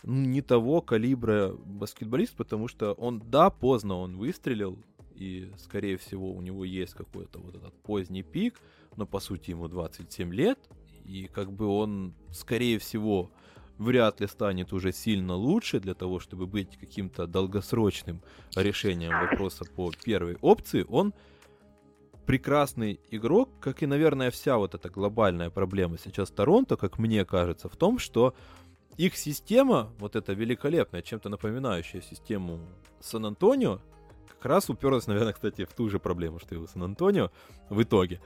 не того калибра баскетболист, потому что он, да, поздно он выстрелил, и, скорее всего, у него есть какой-то вот этот поздний пик, но, по сути, ему 27 лет, и как бы он, скорее всего, вряд ли станет уже сильно лучше для того, чтобы быть каким-то долгосрочным решением вопроса по первой опции, он прекрасный игрок, как и, наверное, вся вот эта глобальная проблема сейчас Торонто, как мне кажется, в том, что их система, вот эта великолепная, чем-то напоминающая систему Сан-Антонио, как раз уперлась, наверное, кстати, в ту же проблему, что и у Сан-Антонио в итоге.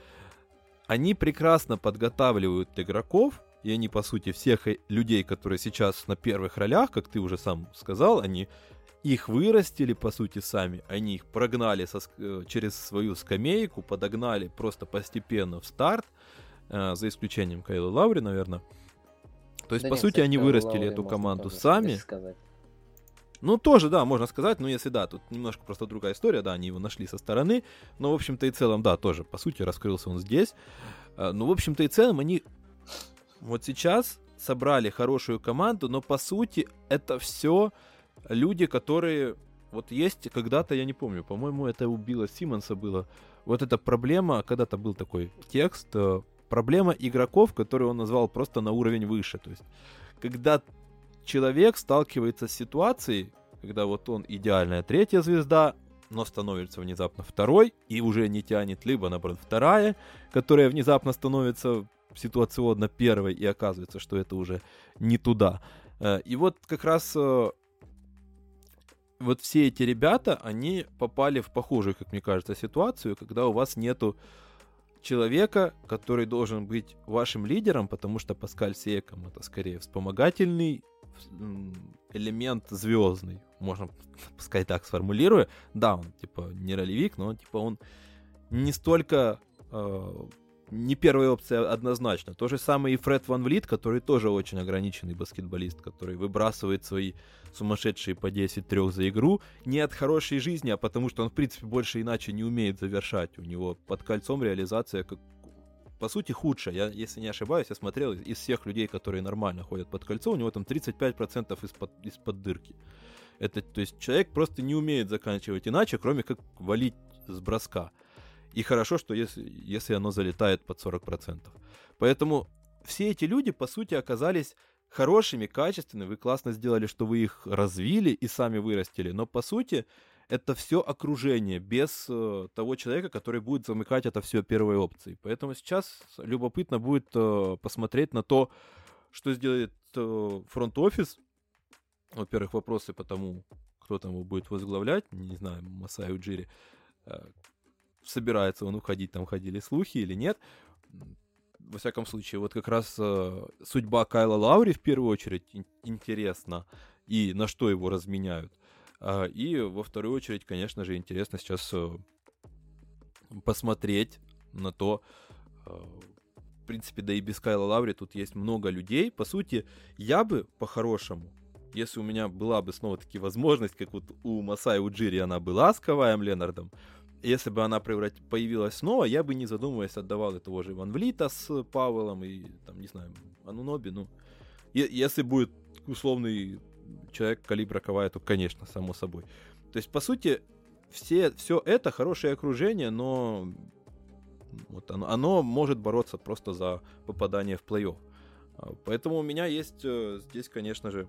Они прекрасно подготавливают игроков и они, по сути, всех людей, которые сейчас на первых ролях, как ты уже сам сказал, они их вырастили, по сути, сами. Они их прогнали со, э, через свою скамейку, подогнали просто постепенно в старт, э, за исключением Кайла Лаури, наверное. То есть, да по нет, сути, они вырастили Лаури эту команду сами. Ну, тоже, да, можно сказать, но если да, тут немножко просто другая история, да, они его нашли со стороны, но, в общем-то, и целом, да, тоже, по сути, раскрылся он здесь. Э, ну, в общем-то, и целом, они вот сейчас собрали хорошую команду, но, по сути, это все люди, которые... Вот есть когда-то, я не помню, по-моему, это у Билла Симмонса было. Вот эта проблема, когда-то был такой текст, э, проблема игроков, который он назвал просто на уровень выше. То есть, когда человек сталкивается с ситуацией, когда вот он идеальная третья звезда, но становится внезапно второй и уже не тянет, либо, наоборот, вторая, которая внезапно становится ситуационно первой и оказывается, что это уже не туда. Э, и вот как раз э, вот все эти ребята, они попали в похожую, как мне кажется, ситуацию, когда у вас нету человека, который должен быть вашим лидером, потому что Паскаль Секом это скорее вспомогательный элемент звездный, можно сказать так сформулируя. Да, он типа не ролевик, но типа он не столько э, не первая опция однозначно. То же самое и Фред Ван Влит, который тоже очень ограниченный баскетболист, который выбрасывает свои сумасшедшие по 10 трех за игру не от хорошей жизни, а потому что он, в принципе, больше иначе не умеет завершать. У него под кольцом реализация как по сути, худшая. Я, если не ошибаюсь, я смотрел из всех людей, которые нормально ходят под кольцо, у него там 35% из-под, из-под дырки. Это, то есть человек просто не умеет заканчивать иначе, кроме как валить с броска. И хорошо, что если, если оно залетает под 40%. Поэтому все эти люди, по сути, оказались хорошими, качественными. Вы классно сделали, что вы их развили и сами вырастили. Но, по сути, это все окружение, без э, того человека, который будет замыкать это все первой опцией. Поэтому сейчас любопытно будет э, посмотреть на то, что сделает э, фронт-офис. Во-первых, вопросы по тому, кто там его будет возглавлять, не знаю, Масай Уджири. Э, собирается он уходить, там ходили слухи или нет. Во всяком случае, вот как раз э, судьба Кайла Лаури в первую очередь интересна, и на что его разменяют. А, и во вторую очередь, конечно же, интересно сейчас э, посмотреть на то, э, в принципе, да и без Кайла Лаври тут есть много людей. По сути, я бы по-хорошему, если у меня была бы снова-таки возможность, как вот у Масай Уджири она была с Каваем Ленардом, если бы она появилась снова, я бы, не задумываясь, отдавал и того же Ван Влита с Павелом и, там, не знаю, Ануноби, ну, если будет условный человек калибра Кавая, то, конечно, само собой. То есть, по сути, все, все это хорошее окружение, но вот оно, оно может бороться просто за попадание в плей-офф. А, поэтому у меня есть э, здесь, конечно же,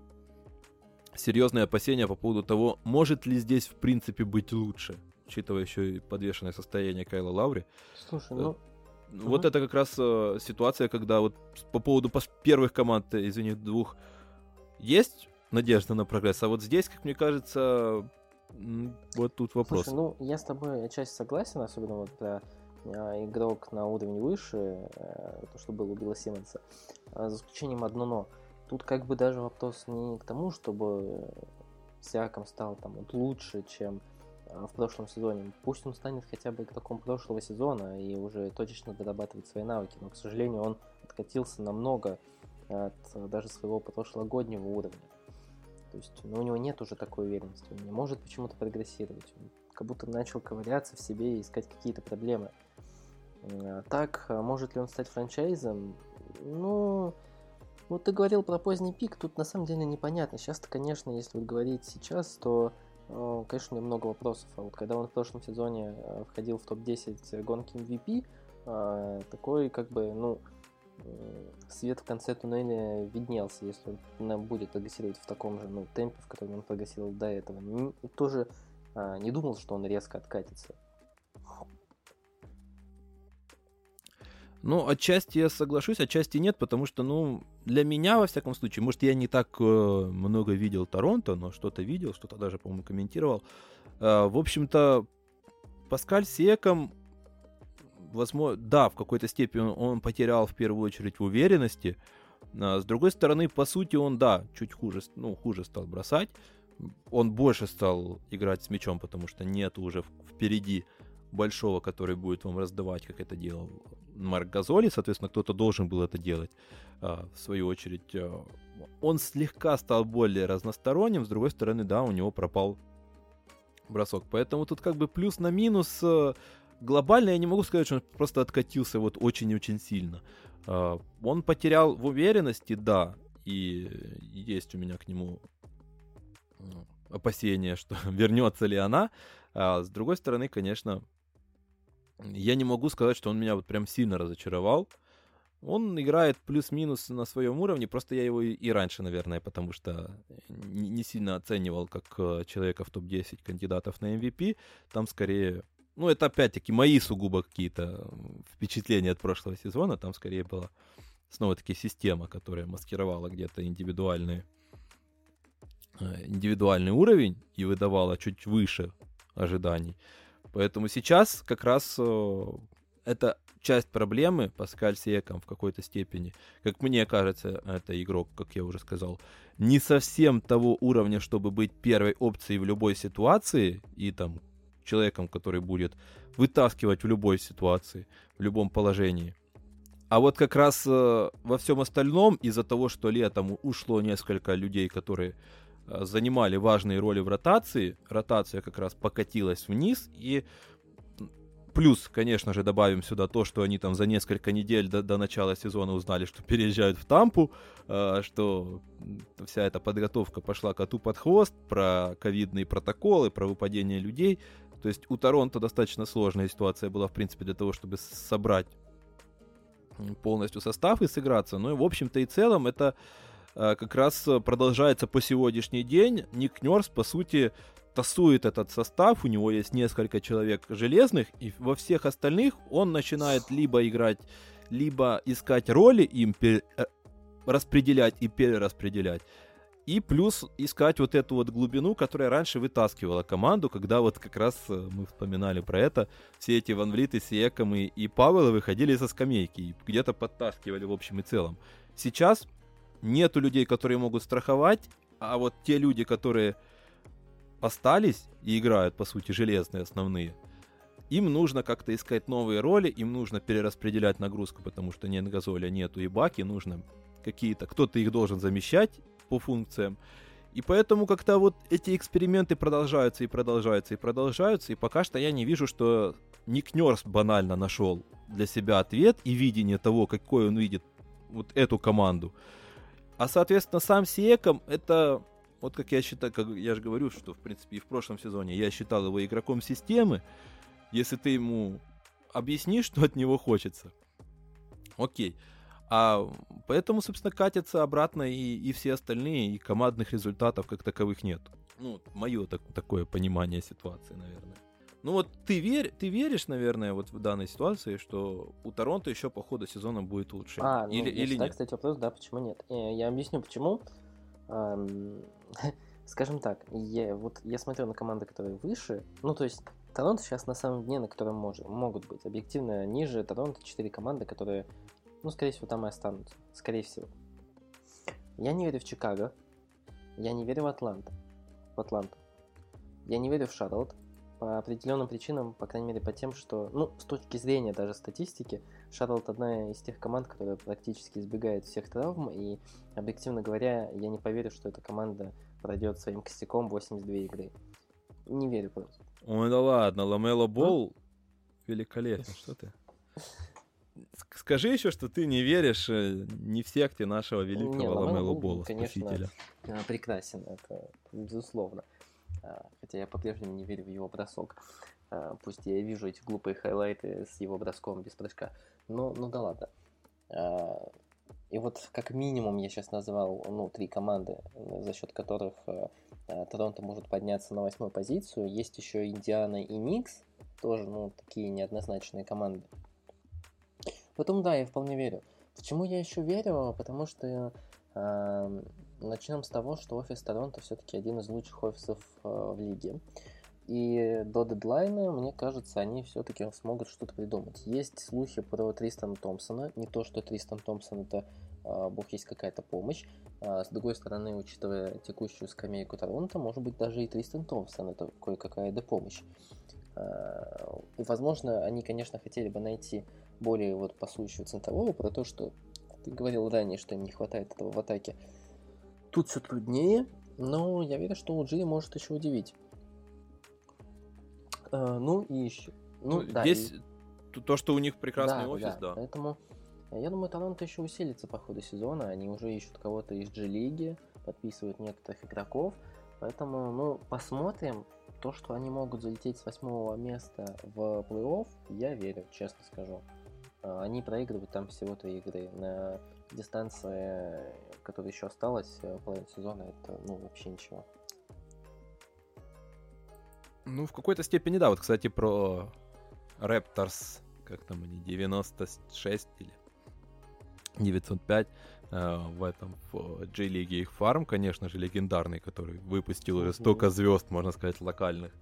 серьезные опасения по поводу того, может ли здесь, в принципе, быть лучше, учитывая еще и подвешенное состояние Кайла Лаури. Слушай, ну... Вот угу. это как раз э, ситуация, когда вот по поводу первых команд, извини, двух, есть надежда на прогресс. А вот здесь, как мне кажется, вот тут вопрос. Слушай, ну, я с тобой отчасти согласен, особенно вот для а, игрок на уровень выше, э, то, что было у Билла Симмонса, за исключением одно но. Тут как бы даже вопрос не к тому, чтобы Сиаком стал там вот лучше, чем в прошлом сезоне. Пусть он станет хотя бы игроком прошлого сезона и уже точечно дорабатывает свои навыки, но, к сожалению, он откатился намного от даже своего прошлогоднего уровня. То есть ну, у него нет уже такой уверенности, он не может почему-то прогрессировать. Он как будто начал ковыряться в себе и искать какие-то проблемы. А так, а может ли он стать франчайзом? Ну, вот ты говорил про поздний пик, тут на самом деле непонятно. Сейчас-то, конечно, если вот говорить сейчас, то, конечно, у него много вопросов. А вот когда он в прошлом сезоне э, входил в топ-10 гонки MVP, а, такой, как бы, ну, свет в конце туннеля виднелся, если он будет прогрессировать в таком же ну, темпе, в котором он прогрессировал до этого. Не, тоже а, не думал, что он резко откатится. Ну, отчасти я соглашусь, отчасти нет, потому что, ну, для меня, во всяком случае, может, я не так э, много видел Торонто, но что-то видел, что-то даже, по-моему, комментировал. Э, в общем-то, Паскаль Секом возможно, да, в какой-то степени он, потерял в первую очередь в уверенности, А, с другой стороны, по сути, он, да, чуть хуже, ну, хуже стал бросать. Он больше стал играть с мячом, потому что нет уже впереди большого, который будет вам раздавать, как это делал Марк Газоли. Соответственно, кто-то должен был это делать. А, в свою очередь, а, он слегка стал более разносторонним. С другой стороны, да, у него пропал бросок. Поэтому тут как бы плюс на минус э, глобально я не могу сказать, что он просто откатился вот очень-очень сильно. А, он потерял в уверенности, да, и есть у меня к нему опасения, что вернется ли она. А с другой стороны, конечно, я не могу сказать, что он меня вот прям сильно разочаровал. Он играет плюс-минус на своем уровне, просто я его и раньше, наверное, потому что не сильно оценивал как э, человека в топ-10 кандидатов на MVP. Там скорее ну, это опять-таки мои сугубо какие-то впечатления от прошлого сезона. Там скорее была снова-таки система, которая маскировала где-то индивидуальный, э, индивидуальный уровень и выдавала чуть выше ожиданий. Поэтому сейчас как раз э, это часть проблемы Паскаль Секом в какой-то степени. Как мне кажется, это игрок, как я уже сказал, не совсем того уровня, чтобы быть первой опцией в любой ситуации и там человеком, который будет вытаскивать в любой ситуации, в любом положении. А вот как раз э, во всем остальном, из-за того, что летом ушло несколько людей, которые э, занимали важные роли в ротации, ротация как раз покатилась вниз, и плюс, конечно же, добавим сюда то, что они там за несколько недель до, до начала сезона узнали, что переезжают в Тампу, э, что вся эта подготовка пошла коту под хвост, про ковидные протоколы, про выпадение людей. То есть у Торонто достаточно сложная ситуация была, в принципе, для того, чтобы собрать полностью состав и сыграться. Ну и, в общем-то и целом, это э, как раз продолжается по сегодняшний день. Ник Нерс, по сути, тасует этот состав, у него есть несколько человек железных, и во всех остальных он начинает либо играть, либо искать роли им пер... Э, распределять и перераспределять. И плюс искать вот эту вот глубину, которая раньше вытаскивала команду, когда вот как раз э, мы вспоминали про это, все эти Ван Влиты, Сиеком и, Павелы выходили со скамейки и где-то подтаскивали в общем и целом. Сейчас нету людей, которые могут страховать, а вот те люди, которые остались и играют, по сути, железные основные, им нужно как-то искать новые роли, им нужно перераспределять нагрузку, потому что нет газоля, нету и баки, нужно какие-то, кто-то их должен замещать, по функциям. И поэтому как-то вот эти эксперименты продолжаются и продолжаются и продолжаются. И пока что я не вижу, что Ник Нерс банально нашел для себя ответ и видение того, какой он видит вот эту команду. А, соответственно, сам Сиеком это, вот как я считаю, как я же говорю, что, в принципе, и в прошлом сезоне я считал его игроком системы. Если ты ему объяснишь, что от него хочется, окей. А поэтому, собственно, катятся обратно и, и все остальные, и командных результатов как таковых нет. Ну, мое так, такое понимание ситуации, наверное. Ну вот ты, верь, ты веришь, наверное, вот в данной ситуации, что у Торонто еще по ходу сезона будет лучше? А, ну, или, или нет? кстати, вопрос, да, почему нет. Я, я объясню, почему. Скажем так, я, вот я смотрю на команды, которые выше, ну то есть Торонто сейчас на самом дне, на котором может, могут быть. Объективно ниже Торонто 4 команды, которые ну, скорее всего, там и останутся. Скорее всего. Я не верю в Чикаго. Я не верю в Атланту. В Атланту. Я не верю в Шарлотт. По определенным причинам, по крайней мере, по тем, что, ну, с точки зрения даже статистики, Шарлотт одна из тех команд, которая практически избегает всех травм, и, объективно говоря, я не поверю, что эта команда пройдет своим костяком 82 игры. Не верю просто. Ой, да ладно, Ламело Бол великолепно, что ты? Скажи еще, что ты не веришь э, не в секте нашего великого не, Ламело Бола, спасителя. Конечно, прекрасен, это безусловно. А, хотя я по-прежнему не верю в его бросок. А, пусть я вижу эти глупые хайлайты с его броском без прыжка. Но, ну да ладно. А, и вот как минимум я сейчас назвал ну, три команды, за счет которых Торонто может подняться на восьмую позицию. Есть еще Индиана и Никс, тоже ну, такие неоднозначные команды. Поэтому да, я вполне верю. Почему я еще верю? Потому что э, начнем с того, что офис Торонто все-таки один из лучших офисов э, в лиге. И до дедлайна, мне кажется, они все-таки смогут что-то придумать. Есть слухи про Тристана Томпсона. Не то, что Тристан Томпсон это а, бог есть какая-то помощь. А, с другой стороны, учитывая текущую скамейку Торонто, может быть даже и Тристан Томпсон это кое-какая да помощь. А, и, возможно, они, конечно, хотели бы найти более вот пасующего центрового, про то, что ты говорил ранее, что им не хватает этого в атаке. Тут все труднее, но я верю, что Уджи может еще удивить. А, ну и еще. Ну, ну да, Здесь и... то, что у них прекрасный да, офис, да. да. Поэтому я думаю, Торонто еще усилится по ходу сезона. Они уже ищут кого-то из G-лиги, подписывают некоторых игроков. Поэтому, ну, посмотрим. То, что они могут залететь с восьмого места в плей-офф, я верю, честно скажу. А, они проигрывают там всего три игры. На дистанции, которая еще осталась, э, половина сезона, это, ну, вообще ничего. Ну, в какой-то степени, да. Вот, кстати, про Raptors, как там они, 96 или 905 э, в этом в J-лиге их фарм, конечно же, легендарный, который выпустил уже столько звезд, можно сказать, локальных.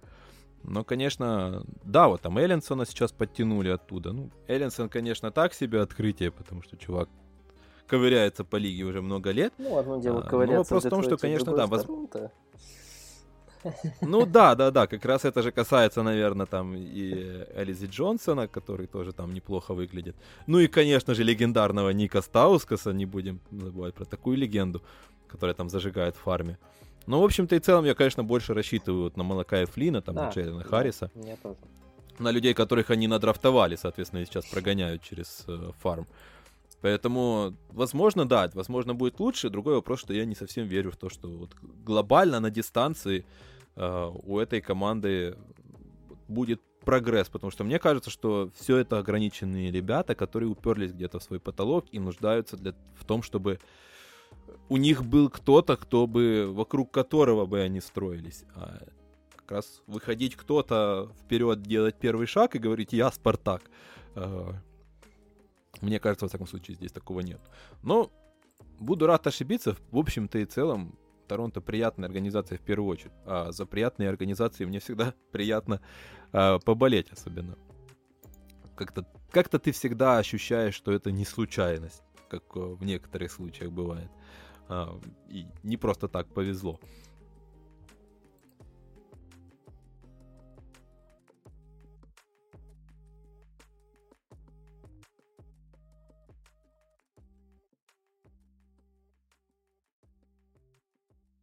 Но, конечно, да, вот там Эллинсона сейчас подтянули оттуда. Ну, Эллинсон, конечно, так себе открытие, потому что чувак ковыряется по лиге уже много лет. Ну, одно дело ковыряться. Но вопрос в том, что, конечно, да, воз... Ну да, да, да, как раз это же касается, наверное, там и Элизи Джонсона, который тоже там неплохо выглядит. Ну и, конечно же, легендарного Ника Стаускаса, не будем забывать про такую легенду, которая там зажигает в фарме. Ну, в общем-то и целом, я, конечно, больше рассчитываю вот на Малакая Флина, там, да, на Джейлена да, Харриса. Я тоже. На людей, которых они надрафтовали, соответственно, и сейчас прогоняют через э, фарм. Поэтому, возможно, да, возможно, будет лучше. Другой вопрос, что я не совсем верю в то, что вот глобально на дистанции э, у этой команды будет прогресс, потому что мне кажется, что все это ограниченные ребята, которые уперлись где-то в свой потолок и нуждаются для, в том, чтобы у них был кто-то, кто бы вокруг которого бы они строились. А как раз выходить кто-то вперед, делать первый шаг и говорить «я Спартак». Э, мне кажется, во всяком случае, здесь такого нет. Но буду рад ошибиться. В общем-то и целом, Торонто приятная организация в первую очередь. А за приятные организации мне всегда приятно а, поболеть особенно. Как-то как ты всегда ощущаешь, что это не случайность, как в некоторых случаях бывает. А, и не просто так повезло.